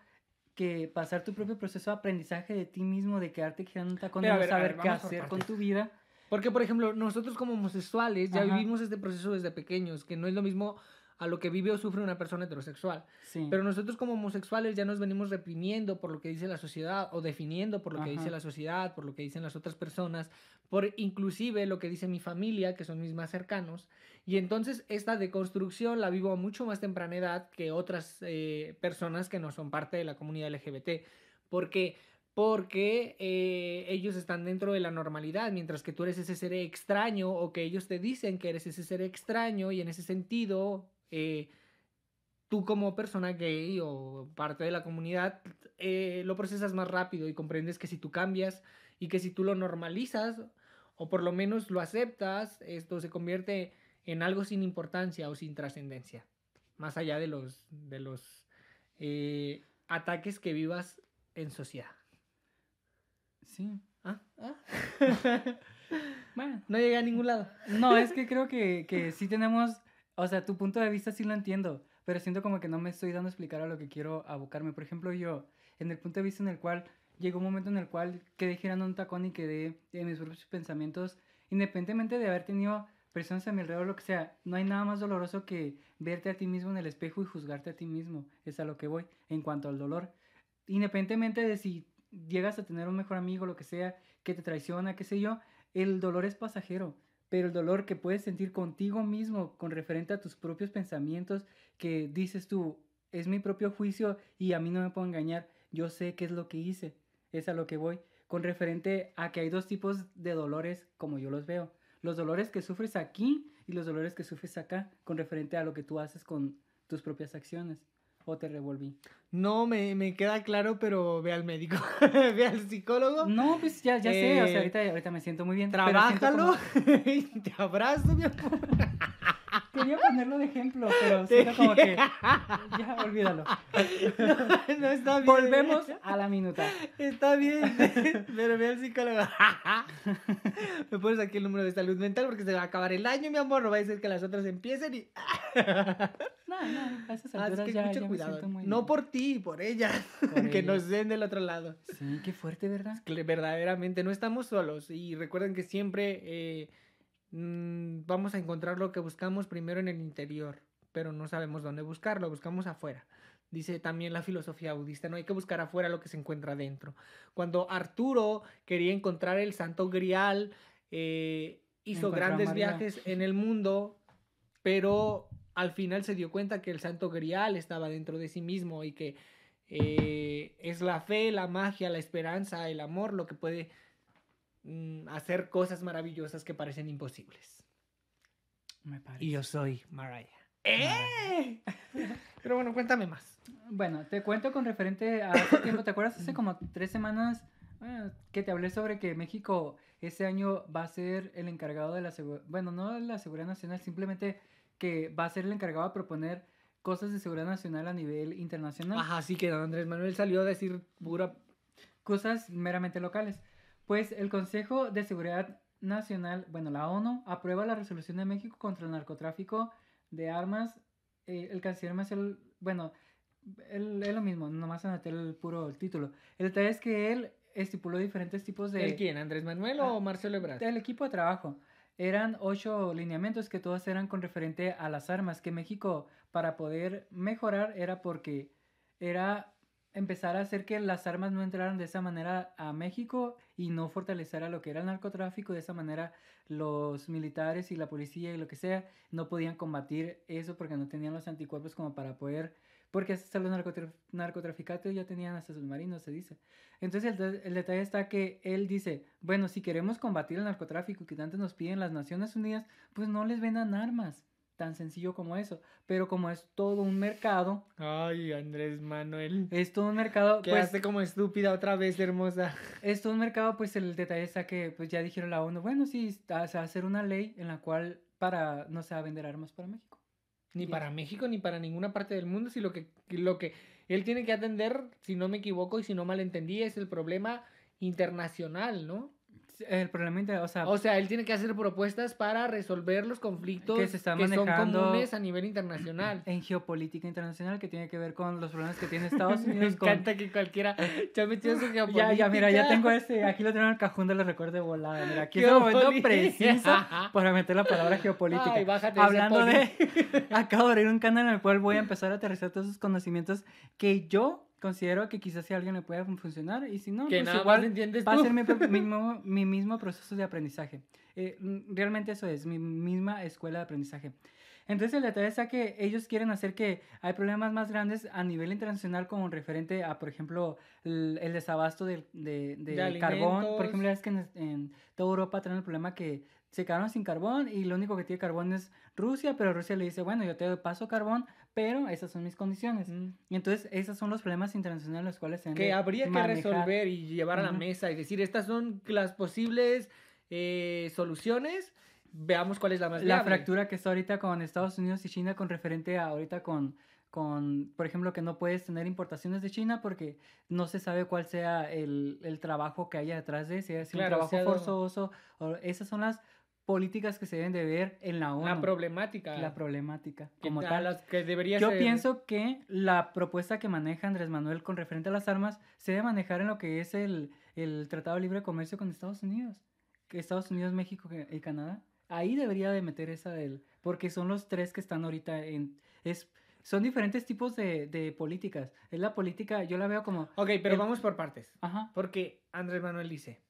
que pasar tu propio proceso de aprendizaje de ti mismo, de quedarte girando un tacón, de no saber qué hacer con tu vida. Porque, por ejemplo, nosotros como homosexuales ya Ajá. vivimos este proceso desde pequeños, que no es lo mismo a lo que vive o sufre una persona heterosexual. Sí. Pero nosotros como homosexuales ya nos venimos reprimiendo por lo que dice la sociedad o definiendo por lo que Ajá. dice la sociedad, por lo que dicen las otras personas, por inclusive lo que dice mi familia, que son mis más cercanos. Y entonces esta deconstrucción la vivo a mucho más temprana edad que otras eh, personas que no son parte de la comunidad LGBT. Porque porque eh, ellos están dentro de la normalidad, mientras que tú eres ese ser extraño o que ellos te dicen que eres ese ser extraño y en ese sentido eh, tú como persona gay o parte de la comunidad eh, lo procesas más rápido y comprendes que si tú cambias y que si tú lo normalizas o por lo menos lo aceptas, esto se convierte en algo sin importancia o sin trascendencia, más allá de los, de los ataques que vivas en sociedad. Sí. Ah, ah. <laughs> Bueno, No llegué a ningún lado. no, es que creo que, que sí tenemos, o sea, tu punto de vista sí lo entiendo, pero siento como que no me estoy dando a explicar a lo que quiero abocarme. Por ejemplo, yo, en el punto de vista en el cual llegó un momento en el cual quedé girando un tacón y quedé en mis propios pensamientos, independientemente de haber tenido personas a mi alrededor, lo que sea, no hay nada más doloroso que verte a ti mismo en el espejo y juzgarte a ti mismo. Es a lo que voy en cuanto al dolor. Independientemente de si llegas a tener un mejor amigo, lo que sea, que te traiciona, qué sé yo, el dolor es pasajero. Pero el dolor que puedes sentir contigo mismo con referente a tus propios pensamientos, que dices tú, es mi propio juicio y a mí no me puedo engañar, yo sé qué es lo que hice, es a lo que voy, con referente a que hay dos tipos de dolores como yo los veo. Los dolores que sufres aquí y los dolores que sufres acá, con referente a lo que tú haces con tus propias acciones. O te revolví. No, me, me queda claro, pero ve al médico, <laughs> ve al psicólogo. No, pues ya, ya sé, o Eh, sea, ahorita, ahorita me siento muy bien. Trabájalo como- <laughs> te abrazo, mi amor. Quería ponerlo de ejemplo, pero siento como que. <laughs> Ya, olvídalo. No está bien. Volvemos a la minuta. Está bien, pero ve al psicólogo. <laughs> Me pones aquí el número de salud mental porque se va a acabar el año, mi amor. No va a ser que las otras empiecen y. <laughs> No, no, a esas Así alturas que ya, mucho ya cuidado. muy No por ti, por ellas. Por que ellas. nos den del otro lado. Sí, qué fuerte, ¿verdad? que verdaderamente no estamos solos y recuerden que siempre eh, mm, vamos a encontrar lo que buscamos primero en el interior, pero no sabemos dónde buscarlo, buscamos afuera. Dice también la filosofía budista, no hay que buscar afuera lo que se encuentra adentro. Cuando Arturo quería encontrar el santo grial, eh, hizo Encontró grandes viajes en el mundo, pero al final se dio cuenta que el santo grial estaba dentro de sí mismo y que eh, es la fe, la magia, la esperanza, el amor lo que puede mm, hacer cosas maravillosas que parecen imposibles. Me parece. Y yo soy Mariah. ¡Eh! <laughs> Pero bueno, cuéntame más. Bueno, te cuento con referente a hace tiempo, ¿te acuerdas? Hace como tres semanas ah, que te hablé sobre que México este año va a ser el encargado de la seguridad, bueno, no de la seguridad nacional, simplemente que va a ser el encargado de proponer cosas de seguridad nacional a nivel internacional. Ajá, sí que don Andrés Manuel salió a decir pura... cosas meramente locales. Pues el Consejo de Seguridad Nacional, bueno, la ONU, aprueba la resolución de México contra el narcotráfico de armas. Eh, el canciller Marcel, bueno, él- es lo mismo, nomás anoté el puro título. El detalle es que él estipuló diferentes tipos de... ¿El quién? ¿Andrés Manuel Ah, o Marcelo Ebrard? El equipo de trabajo. Eran ocho lineamientos que todos eran con referente a las armas, que México para poder mejorar era porque era empezar a hacer que las armas no entraran de esa manera a México y no fortalecera lo que era el narcotráfico. De esa manera los militares y la policía y lo que sea no podían combatir eso porque no tenían los anticuerpos como para poder... Porque hasta los narcotra- narcotraficantes ya tenían hasta submarinos, se dice. Entonces el, el detalle está que él dice, bueno, si queremos combatir el narcotráfico que tanto nos piden las Naciones Unidas, pues no les vendan armas. Tan sencillo como eso. Pero como es todo un mercado, Ay, Andrés Manuel. es todo un mercado, pues Quedaste como estúpida otra vez, hermosa. es todo un mercado, pues el detalle está que pues ya dijeron la ONU, bueno, sí, va a hacer una ley en la cual para no se va a vender armas para México. Ni para México ni para ninguna parte del mundo, si lo que, lo que él tiene que atender, si no me equivoco y si no malentendí, es el problema internacional, ¿no? El problema, o sea, O sea, él tiene que hacer propuestas para resolver los conflictos Que se están son manejando- comunes a nivel internacional. en geopolítica internacional que tiene que ver con los problemas que tiene Estados <laughs> Me Unidos con encanta que cualquiera ya metió su <laughs> Ya, ya, mira, ya geopolítica. tengo este, aquí lo tengo en el cajón de los recuerdos de volada. Mira, aquí es el momento Geopolítica. preciso para meter la palabra geopolítica. Ay, bájate ese Hablando de, <laughs> acabo de abrir un canal en el cual voy a empezar a aterrizar todos esos conocimientos que yo considero que quizás si a alguien le pueda funcionar y si no, Que pues nada igual más entiendes va a ser mi, mismo, <laughs> mi mismo proceso de aprendizaje. Eh, mm, realmente eso es, mi misma escuela de aprendizaje. Entonces el detalle está que ellos quieren hacer que hay problemas más grandes a nivel internacional como referente a, por ejemplo, el, el desabasto de, de, de De carbón. Por ejemplo, es que en, en toda Europa tienen el problema que se quedaron sin carbón y lo único que tiene carbón es Rusia, pero Rusia le dice, bueno, yo te paso carbón, pero esas son mis condiciones. Mm. Y entonces esos son los problemas internacionales los cuales se han que habría que resolver y llevar a la mesa y decir, estas son las posibles eh, soluciones, veamos cuál es la más la viable. fractura que está ahorita con Estados Unidos y China con referente a ahorita con, con, por ejemplo, que no puedes tener importaciones de China porque no se sabe cuál sea el, el trabajo que haya detrás de, si es un trabajo forzoso, o esas son las políticas que se deben de ver en la ONU. La problemática. la problemática como ta- tal. las que debería Yo ser- pienso que la propuesta que maneja Andrés Manuel con referente a las armas se debe manejar en lo que es el, el Tratado de Libre Comercio con Estados Unidos. Estados Unidos, México y Canadá. Ahí debería de meter esa del... Porque son los tres que están ahorita en... Es, son diferentes tipos de, de políticas. Es la política, yo la veo como... Ok, pero el- vamos por partes. Ajá. Porque Andrés Manuel dice,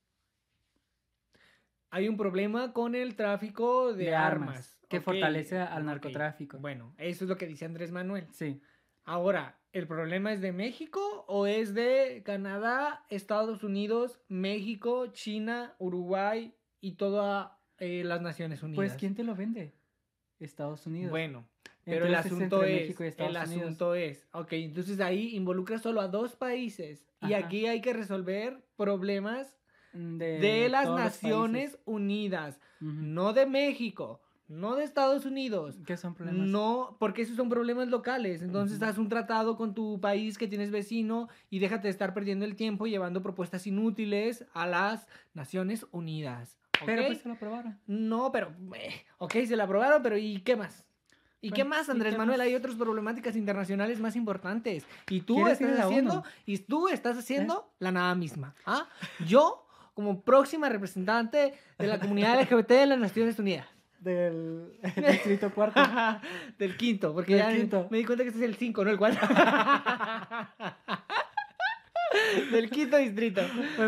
hay un problema con el tráfico de, De armas. armas, que Ok, fortalece al narcotráfico. Bueno, eso es lo que dice Andrés Manuel. Sí. Ahora, ¿el problema es de México o es de Canadá, Estados Unidos, México, China, Uruguay y todas eh, las Naciones Unidas? Pues, ¿quién te lo vende? Estados Unidos. Bueno, pero el Entonces, asunto entre es, y el Unidos. asunto es, ok, entonces ahí involucra solo a dos países y Ajá. aquí hay que resolver problemas de, de las los Naciones. Unidas, no de México, no de Estados Unidos. ¿Qué son problemas? No, porque esos son problemas locales. Entonces Ujú. haz un tratado con tu país que tienes vecino y déjate de estar perdiendo el tiempo llevando propuestas inútiles a las Naciones Unidas. Pero pues se lo aprobaron. No, pero, eh, ok, se la aprobaron, pero ¿y qué más? ¿Y Bueno, qué más, ¿y Andrés qué Manuel? más? Hay otras problemáticas internacionales más importantes. Y tú ¿Quieres ir estás haciendo, y tú estás haciendo ¿Eh? la nada misma. ¿ah? Yo, como próxima representante de la comunidad LGBT de las Naciones Unidas. Del <laughs> distrito cuarto. Del quinto, porque Del ya quinto. me di cuenta que este es el 5, no el 4. <laughs> Del quinto distrito.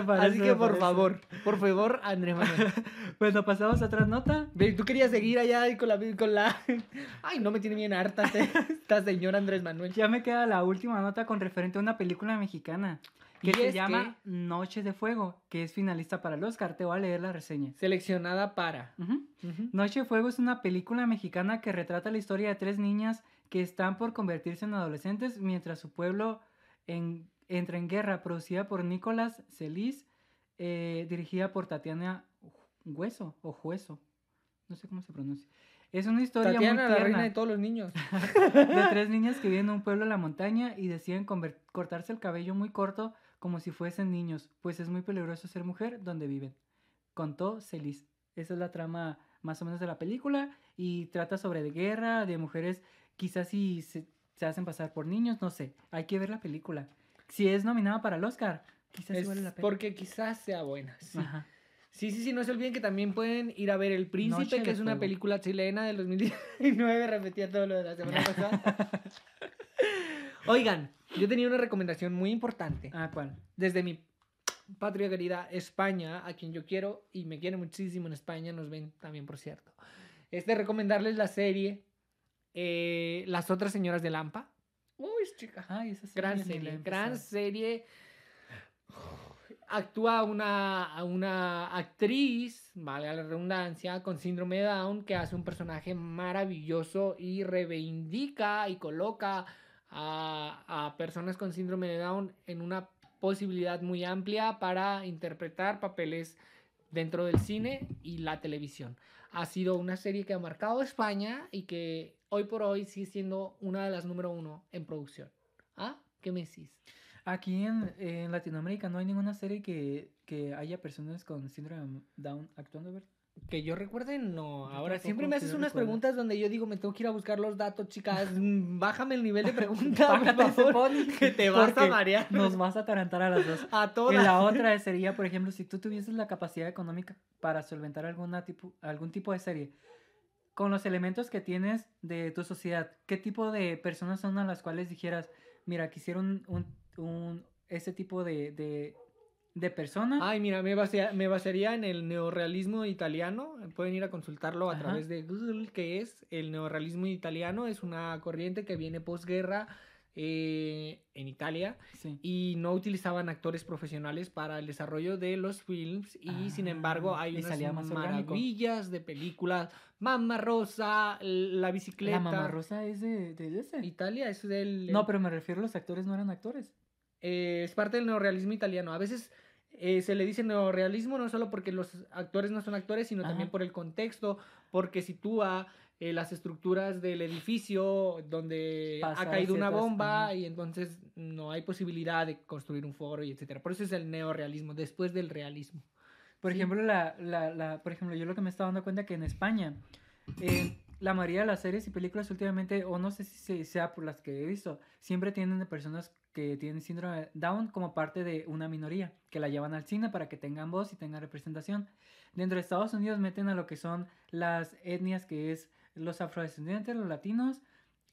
Parece, Así que por favor, por favor, Andrés Manuel. <laughs> Bueno, pasamos a otra nota. Tú querías seguir allá con la, con la... Ay, no me tiene bien harta esta señora Andrés Manuel. Ya me queda la última nota con referente a una película mexicana que se llama Noche de Fuego, que es finalista para el Oscar. Te voy a leer la reseña. Seleccionada para. Ujú. Noche de Fuego es una película mexicana que retrata la historia de tres niñas que están por convertirse en adolescentes mientras su pueblo en- entra en guerra, producida por Nicolás Celis, eh, dirigida por Tatiana Hueso o Jueso, no sé cómo se pronuncia. Es una historia Tatiana, muy la tierna reina de todos los niños. <laughs> de tres niñas que viven en un pueblo en la montaña y deciden cortarse el cabello muy corto como si fuesen niños, pues es muy peligroso ser mujer donde viven. Contó Celis. Esa es la trama más o menos de la película y trata sobre de guerra, de mujeres quizás si se, se hacen pasar por niños, no sé. Hay que ver la película. Si es nominada para el Oscar, quizás Es vale la pena. porque quizás sea buena. Sí. Ajá. sí, sí, sí, no se olviden que también pueden ir a ver El Príncipe, Noche que es una Fuego. película chilena del 2019. <laughs> Repetía todo lo de la semana <laughs> pasada. Oigan, yo tenía una recomendación muy importante. Ah, ¿cuál? desde mi patria querida España, a quien yo quiero y me quiere muchísimo en España, nos ven también, por cierto, es de recomendarles la serie eh, Las otras señoras de Lampa. Uy, chica. Ay, esa Gran la he serie, gran serie. Actúa una, una actriz, vale la redundancia, con síndrome de Down, que hace un personaje maravilloso y reivindica y coloca a, a personas con síndrome de Down en una posibilidad muy amplia para interpretar papeles dentro del cine y la televisión. Ha sido una serie que ha marcado España y que hoy por hoy sigue siendo una de las número uno en producción. ¿Ah? ¿Qué me decís? Aquí en, en Latinoamérica no hay ninguna serie que, que haya personas con síndrome Down actuando, ¿verdad? Que yo recuerde, no. Ahora siempre me haces unas preguntas donde yo digo, me tengo que ir a buscar los datos, chicas. <laughs> Mm, Bájame el nivel de pregunta, por favor, <laughs> que te vas a marear. Nos vas a atarantar a las dos. A Y todas. la <laughs> otra sería, por ejemplo, si tú tuvieses la capacidad económica para solventar alguna tipo, algún tipo de serie, con los elementos que tienes de tu sociedad, ¿qué tipo de personas son a las cuales dijeras, mira, quisiera un, un, un- ese tipo de, de, de persona. Ay, mira, me, basea- me basaría en el neorrealismo italiano. Pueden ir a consultarlo a Ajá. través de Google, que es el neorrealismo italiano. Es una corriente que viene posguerra eh, en Italia Sí. y no utilizaban actores profesionales para el desarrollo de los films y sin Ah, embargo hay unas orgánico. maravillas de películas. Mamma Rosa, La bicicleta. La mamá rosa es de, de ese. Italia es del... No, pero me refiero, los actores no eran actores. eh, es parte del neorrealismo italiano. A veces eh, se le dice neorrealismo no solo porque los actores no son actores, sino Ajá. también por el contexto, porque sitúa eh, las estructuras del edificio donde Pasa ha caído una bomba y entonces no hay posibilidad de construir un foro y etcétera. Por eso es el neorrealismo, después del realismo. Por Sí. ejemplo, la, la, la, por ejemplo, yo lo que me estaba dando cuenta que en España, eh, la mayoría de las series y películas últimamente, o no sé si se- sea por las que he visto, siempre tienen personas que tienen síndrome de Down como parte de una minoría, que la llevan al cine para que tengan voz y tengan representación. Dentro de Estados Unidos meten a lo que son las etnias, que es los afrodescendientes, los latinos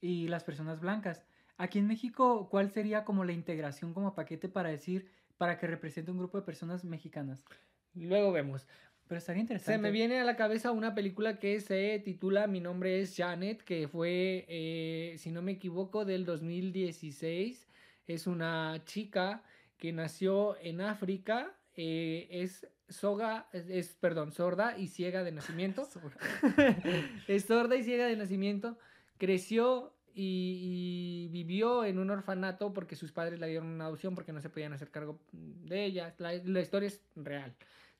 y las personas blancas. Aquí en México, ¿cuál sería como la integración como paquete para decir, para que represente un grupo de personas mexicanas? Luego vemos. Pero estaría interesante. Se me viene a la cabeza una película que se titula Mi nombre es Janet, que fue, eh, si no me equivoco, del 2016. Es una chica que nació en África, eh, es soga, es, perdón, sorda y ciega de nacimiento. <laughs> <laughs> es sorda y ciega de nacimiento. Creció y, y vivió en un orfanato porque sus padres la dieron una adopción porque no se podían hacer cargo de ella. La, la historia es real.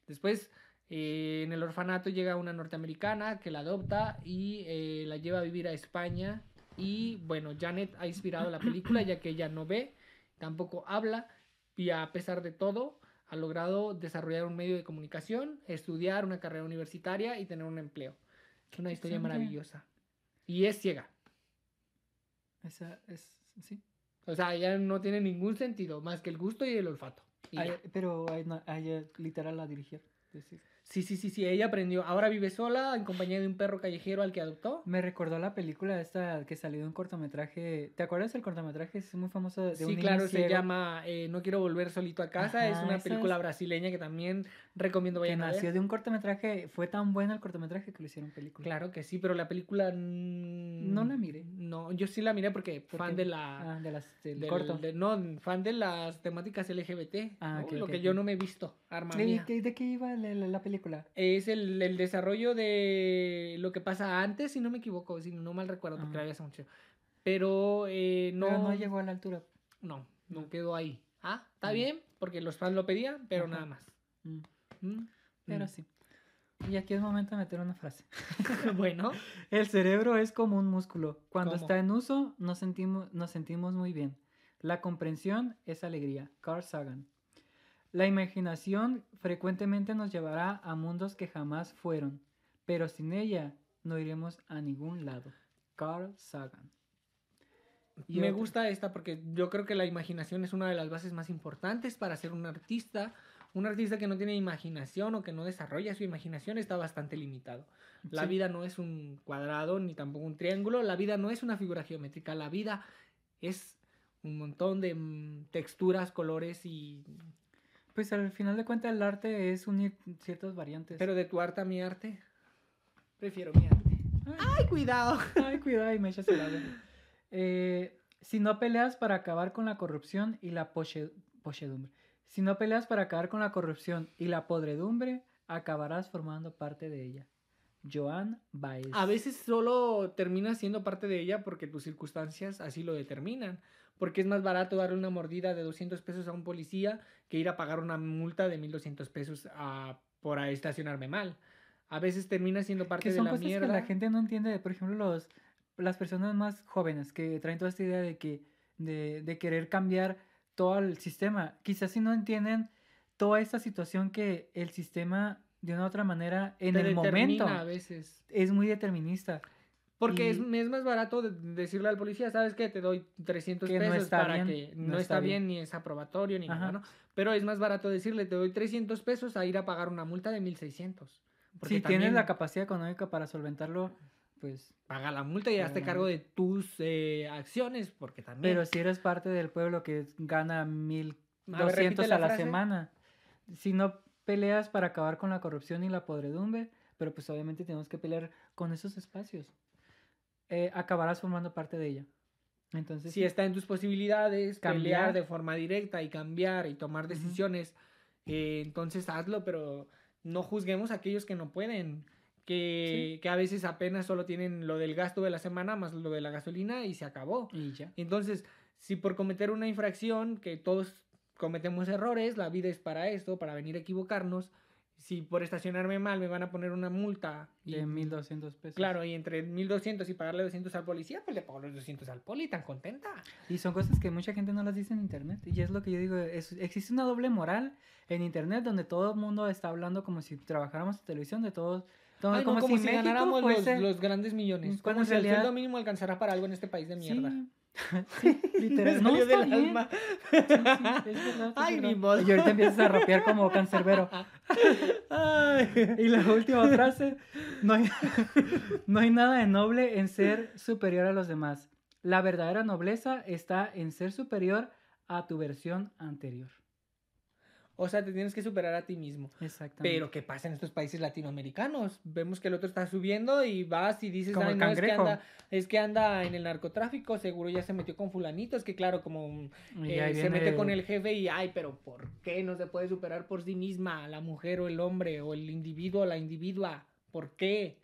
Después, eh, en el orfanato llega una norteamericana que la adopta y eh, la lleva a vivir a España. Y bueno, Janet ha inspirado la película ya que ella no ve, tampoco habla y a pesar de todo ha logrado desarrollar un medio de comunicación, estudiar una carrera universitaria y tener un empleo. Es una historia maravillosa. Y es ciega. Esa es, sí. O sea, ella no tiene ningún sentido más que el gusto y el olfato. Y Ay, pero eh, literal la dirigir. decir. Sí, sí, sí, sí, ella aprendió. Ahora vive sola en compañía de un perro callejero al que adoptó. Me recordó la película esta que salió en cortometraje. ¿Te acuerdas del cortometraje? Es muy famoso de un Sí, niño claro, se llama eh, No quiero volver solito a casa. es Ajá, una esa película es- brasileña que también recomiendo que vayan a ver. nació de un cortometraje. Fue tan bueno el cortometraje que lo hicieron película. Claro que sí, pero la película... No la miré. No, yo sí la miré porque ¿Por fan qué? de la... Ah, de las, del del- corto. de- no, fan de las temáticas LGBT. Ah, ¿no? ok, Lo ok, que yo no me he visto, arma ¿De, mía. de qué iba la, la- la película? Es el, el desarrollo de lo que pasa antes, si no me equivoco, si no mal recuerdo, porque la vi hace mucho. Pero eh, no, Pero no llegó a la altura. no, no quedó ahí. Ah, está bien, porque los fans lo pedían, pero Ajá. nada más. Mm, Mm, Pero mm. sí. Y aquí es momento de meter una frase. <laughs> bueno, El cerebro es como un músculo. Cuando ¿Cómo? está en uso, nos sentimos, nos sentimos muy bien. La comprensión es alegría. Carl Sagan. La imaginación frecuentemente nos llevará a mundos que jamás fueron, pero sin ella no iremos a ningún lado. Carl Sagan. Y me gusta esta porque yo creo que la imaginación es una de las bases más importantes para ser un artista. Un artista que no tiene imaginación o que no desarrolla su imaginación está bastante limitado. La Sí. vida no es un cuadrado ni tampoco un triángulo. La vida no es una figura geométrica. La vida es un montón de mm, texturas, colores y... Pues al final de cuentas el arte es unir ciertas variantes. Pero de tu arte a mi arte, prefiero mi arte. ¡Ay, cuidado! Ay, cuidado y me echas el agua. Eh, si no peleas para acabar con la corrupción y la poche- pochedumbre. Si no peleas para acabar con la corrupción y la podredumbre, acabarás formando parte de ella. Joan Baez. A veces solo terminas siendo parte de ella porque tus circunstancias así lo determinan. Porque es más barato darle una mordida de 200 pesos a un policía que ir a pagar una multa de 1200 pesos a, por estacionarme mal. A veces terminas siendo parte que de son la cosas mierda. que la gente no entiende. Por ejemplo, los, las personas más jóvenes que traen toda esta idea de que de, de querer cambiar todo el sistema. Quizás si no entienden toda esta situación que el sistema de una u otra manera en Te el momento a veces. es muy determinista. Porque Y- es, es más barato de- decirle al policía, ¿sabes qué? Te doy 300 Que no pesos para bien, que no, no está, está bien, ni es aprobatorio ni Ajá. nada, ¿no? Pero es más barato decirle, te doy 300 pesos a ir a pagar una multa de 1600. Porque si tienes la capacidad económica para solventarlo, pues... paga la multa y hazte la cargo de tus eh, acciones, porque también... Pero si eres parte del pueblo que gana mil A a la frase. semana, si no peleas para acabar con la corrupción y la podredumbre, pero pues obviamente tenemos que pelear con esos espacios. Eh, acabarás formando parte de ella. Entonces, Si está en tus posibilidades, Cambiar. pelear de forma directa y cambiar y tomar decisiones, eh, entonces hazlo, pero no juzguemos a aquellos que no pueden. Que, que a veces apenas solo tienen lo del gasto de la semana más lo de la gasolina y se acabó. y ya. Entonces, si por cometer una infracción, que todos cometemos errores, la vida es para esto, para venir a equivocarnos. Si por estacionarme mal me van a poner una multa y, De 1200 pesos. claro, y entre 1200 y pagarle 200 al policía, pues le pago los 200 al poli, tan contenta. Y son cosas que mucha gente no las dice en internet. Y es lo que yo digo, es- existe una doble moral en internet donde todo el mundo está hablando como si trabajáramos en televisión, de todos, todo- Ay, no, como, si, México ganáramos los, los grandes millones. Cuando Como en si el sueldo mínimo alcanzara para algo en este país de mierda. Sí, <laughs> sí, literal. <laughs> Me no, salió está del bien. alma. Sí, sí, es verdad, es Ay, ni modo. Y ahorita empiezas a rapear como cancerbero. Ay. Y la última frase, no hay, <laughs> no hay nada de noble en ser superior a los demás. La verdadera nobleza está en ser superior a tu versión anterior. O sea, te tienes que superar a ti mismo. Exactamente. Pero ¿qué pasa en estos países latinoamericanos? Vemos que el otro está subiendo y vas y dices, Como "Ay, el no, es que, anda, es que anda en el narcotráfico, seguro ya se metió con fulanito, es que claro, como Y eh, se mete con el jefe y, ay, pero ¿por qué no se puede superar por sí misma la mujer o el hombre o el individuo o la individua? ¿Por qué?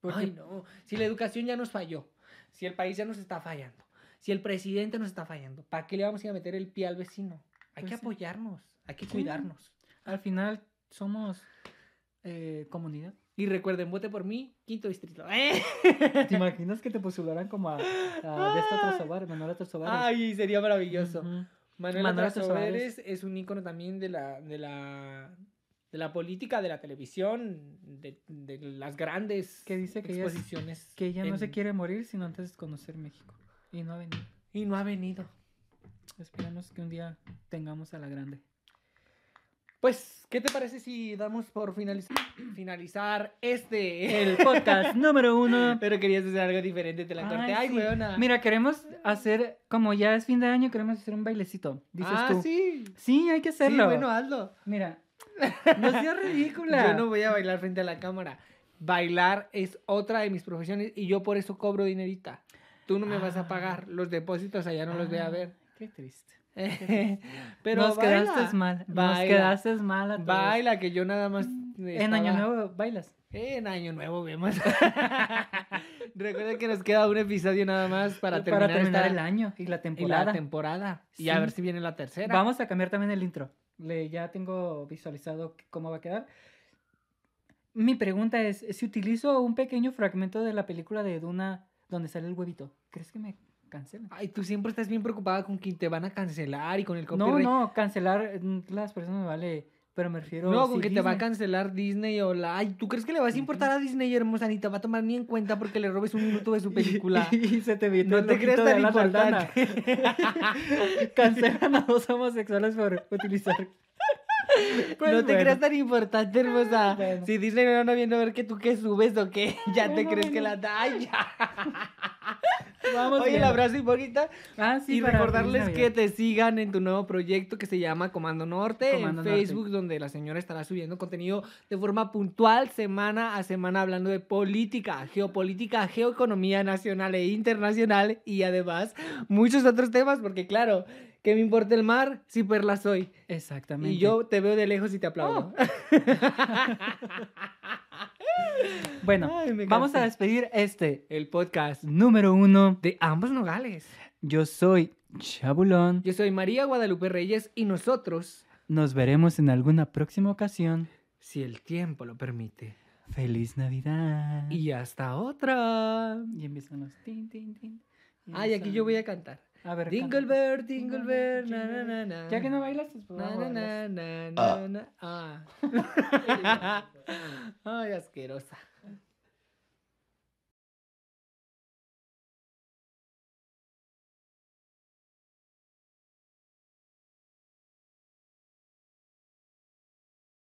Porque- Ay, no, si la educación ya nos falló, si el país ya nos está fallando, si el presidente nos está fallando, ¿para qué le vamos a ir a meter el pie al vecino? Hay Pues que sí. Hay que cuidarnos. Al final somos eh, comunidad. Y recuerden, vote por mí, quinto distrito. ¡Eh! <laughs> ¿Te imaginas que te postularan como a, a de esta Trasobar, Manuela Trasobar? Ay, sería maravilloso. Ujú. Manuela Manuela Trasoberes es un ícono también de la, de la, de la política, de la televisión, de, de las grandes Que dice que ella es- exposiciones. Que ella no se quiere morir sino antes de conocer México. Y no ha venido. Y no ha venido. Esperamos que un día tengamos a la grande. Pues, ¿qué te parece si damos por finalizar, finalizar este... El podcast número uno. <laughs> Pero querías hacer algo diferente, te la corté. Ay, sí. weona. Mira, queremos hacer, como ya es fin de año, queremos hacer un bailecito. Dices ah, tú. sí. Sí, hay que Sí, hacerlo. bueno, hazlo. Mira, <laughs> no seas ridícula. Yo no voy a bailar frente a la cámara. Bailar es otra de mis profesiones y yo por eso cobro dinerita. Tú no me vas Ah. a pagar. Los depósitos allá no los voy a Ah, ver. Qué triste. <laughs> Pero Nos baila. quedaste mal. Nos Baila. quedaste mal a todos. Baila, que yo nada más. En Año Nuevo bailas. En Año Nuevo vemos. <laughs> Recuerden que nos queda un episodio nada más para terminar, terminar esta- el año y la y temporada. la temporada. Y a ver si viene la tercera. Vamos a cambiar también el intro. Le, ya tengo visualizado cómo va a quedar. Mi pregunta es, si utilizo un pequeño fragmento de la película de Duna donde sale el huevito, ¿crees que me cancelan? Ay, tú siempre estás bien preocupada con que te van a cancelar y con el No, copyright. no, cancelar mm, las personas me vale, pero me refiero No, con que te va a cancelar Disney o la... Ay, ¿tú crees que le vas a importar a Disney, hermosa? Ni te va a tomar ni en cuenta porque le robes un minuto de su <laughs> película. <laughs> Y, se te viene No el te de tan importante. <laughs> Cancelan a dos homosexuales por utilizar. Pues <laughs> no te bueno. creas tan importante, hermosa. Bueno. Si Disney no anda viendo a ver que tú qué subes o qué, ya te crees que la... Ay, ya. <laughs> Vamos Oye, el viendo. abrazo y bonita. Ah, sí, y recordarles que te sigan en tu nuevo proyecto que se llama Comando Norte Comando en Norte. Facebook, donde la señora estará subiendo contenido de forma puntual, semana a semana, hablando de política, geopolítica, geoeconomía nacional e internacional y además muchos otros temas, porque claro, que me importa el mar si perla soy. Exactamente. Y yo te veo de lejos y te aplaudo. <laughs> Bueno, Ay, me vamos a despedir este El podcast número uno. de ambos nogales. Yo soy Chabulón. Yo soy María Guadalupe Reyes y nosotros, Nos veremos en alguna próxima ocasión. si el tiempo lo permite. Feliz Navidad. Y hasta otra. Y empiezan los tin, tin, tin. Y Ay, aquí empiezan- yo voy a cantar. A ver, Dingle canta. Bird, Dingle Bird, na na na na. Ya que no bailas, pues Na na na na na na. Ah. <laughs> Ay, asquerosa.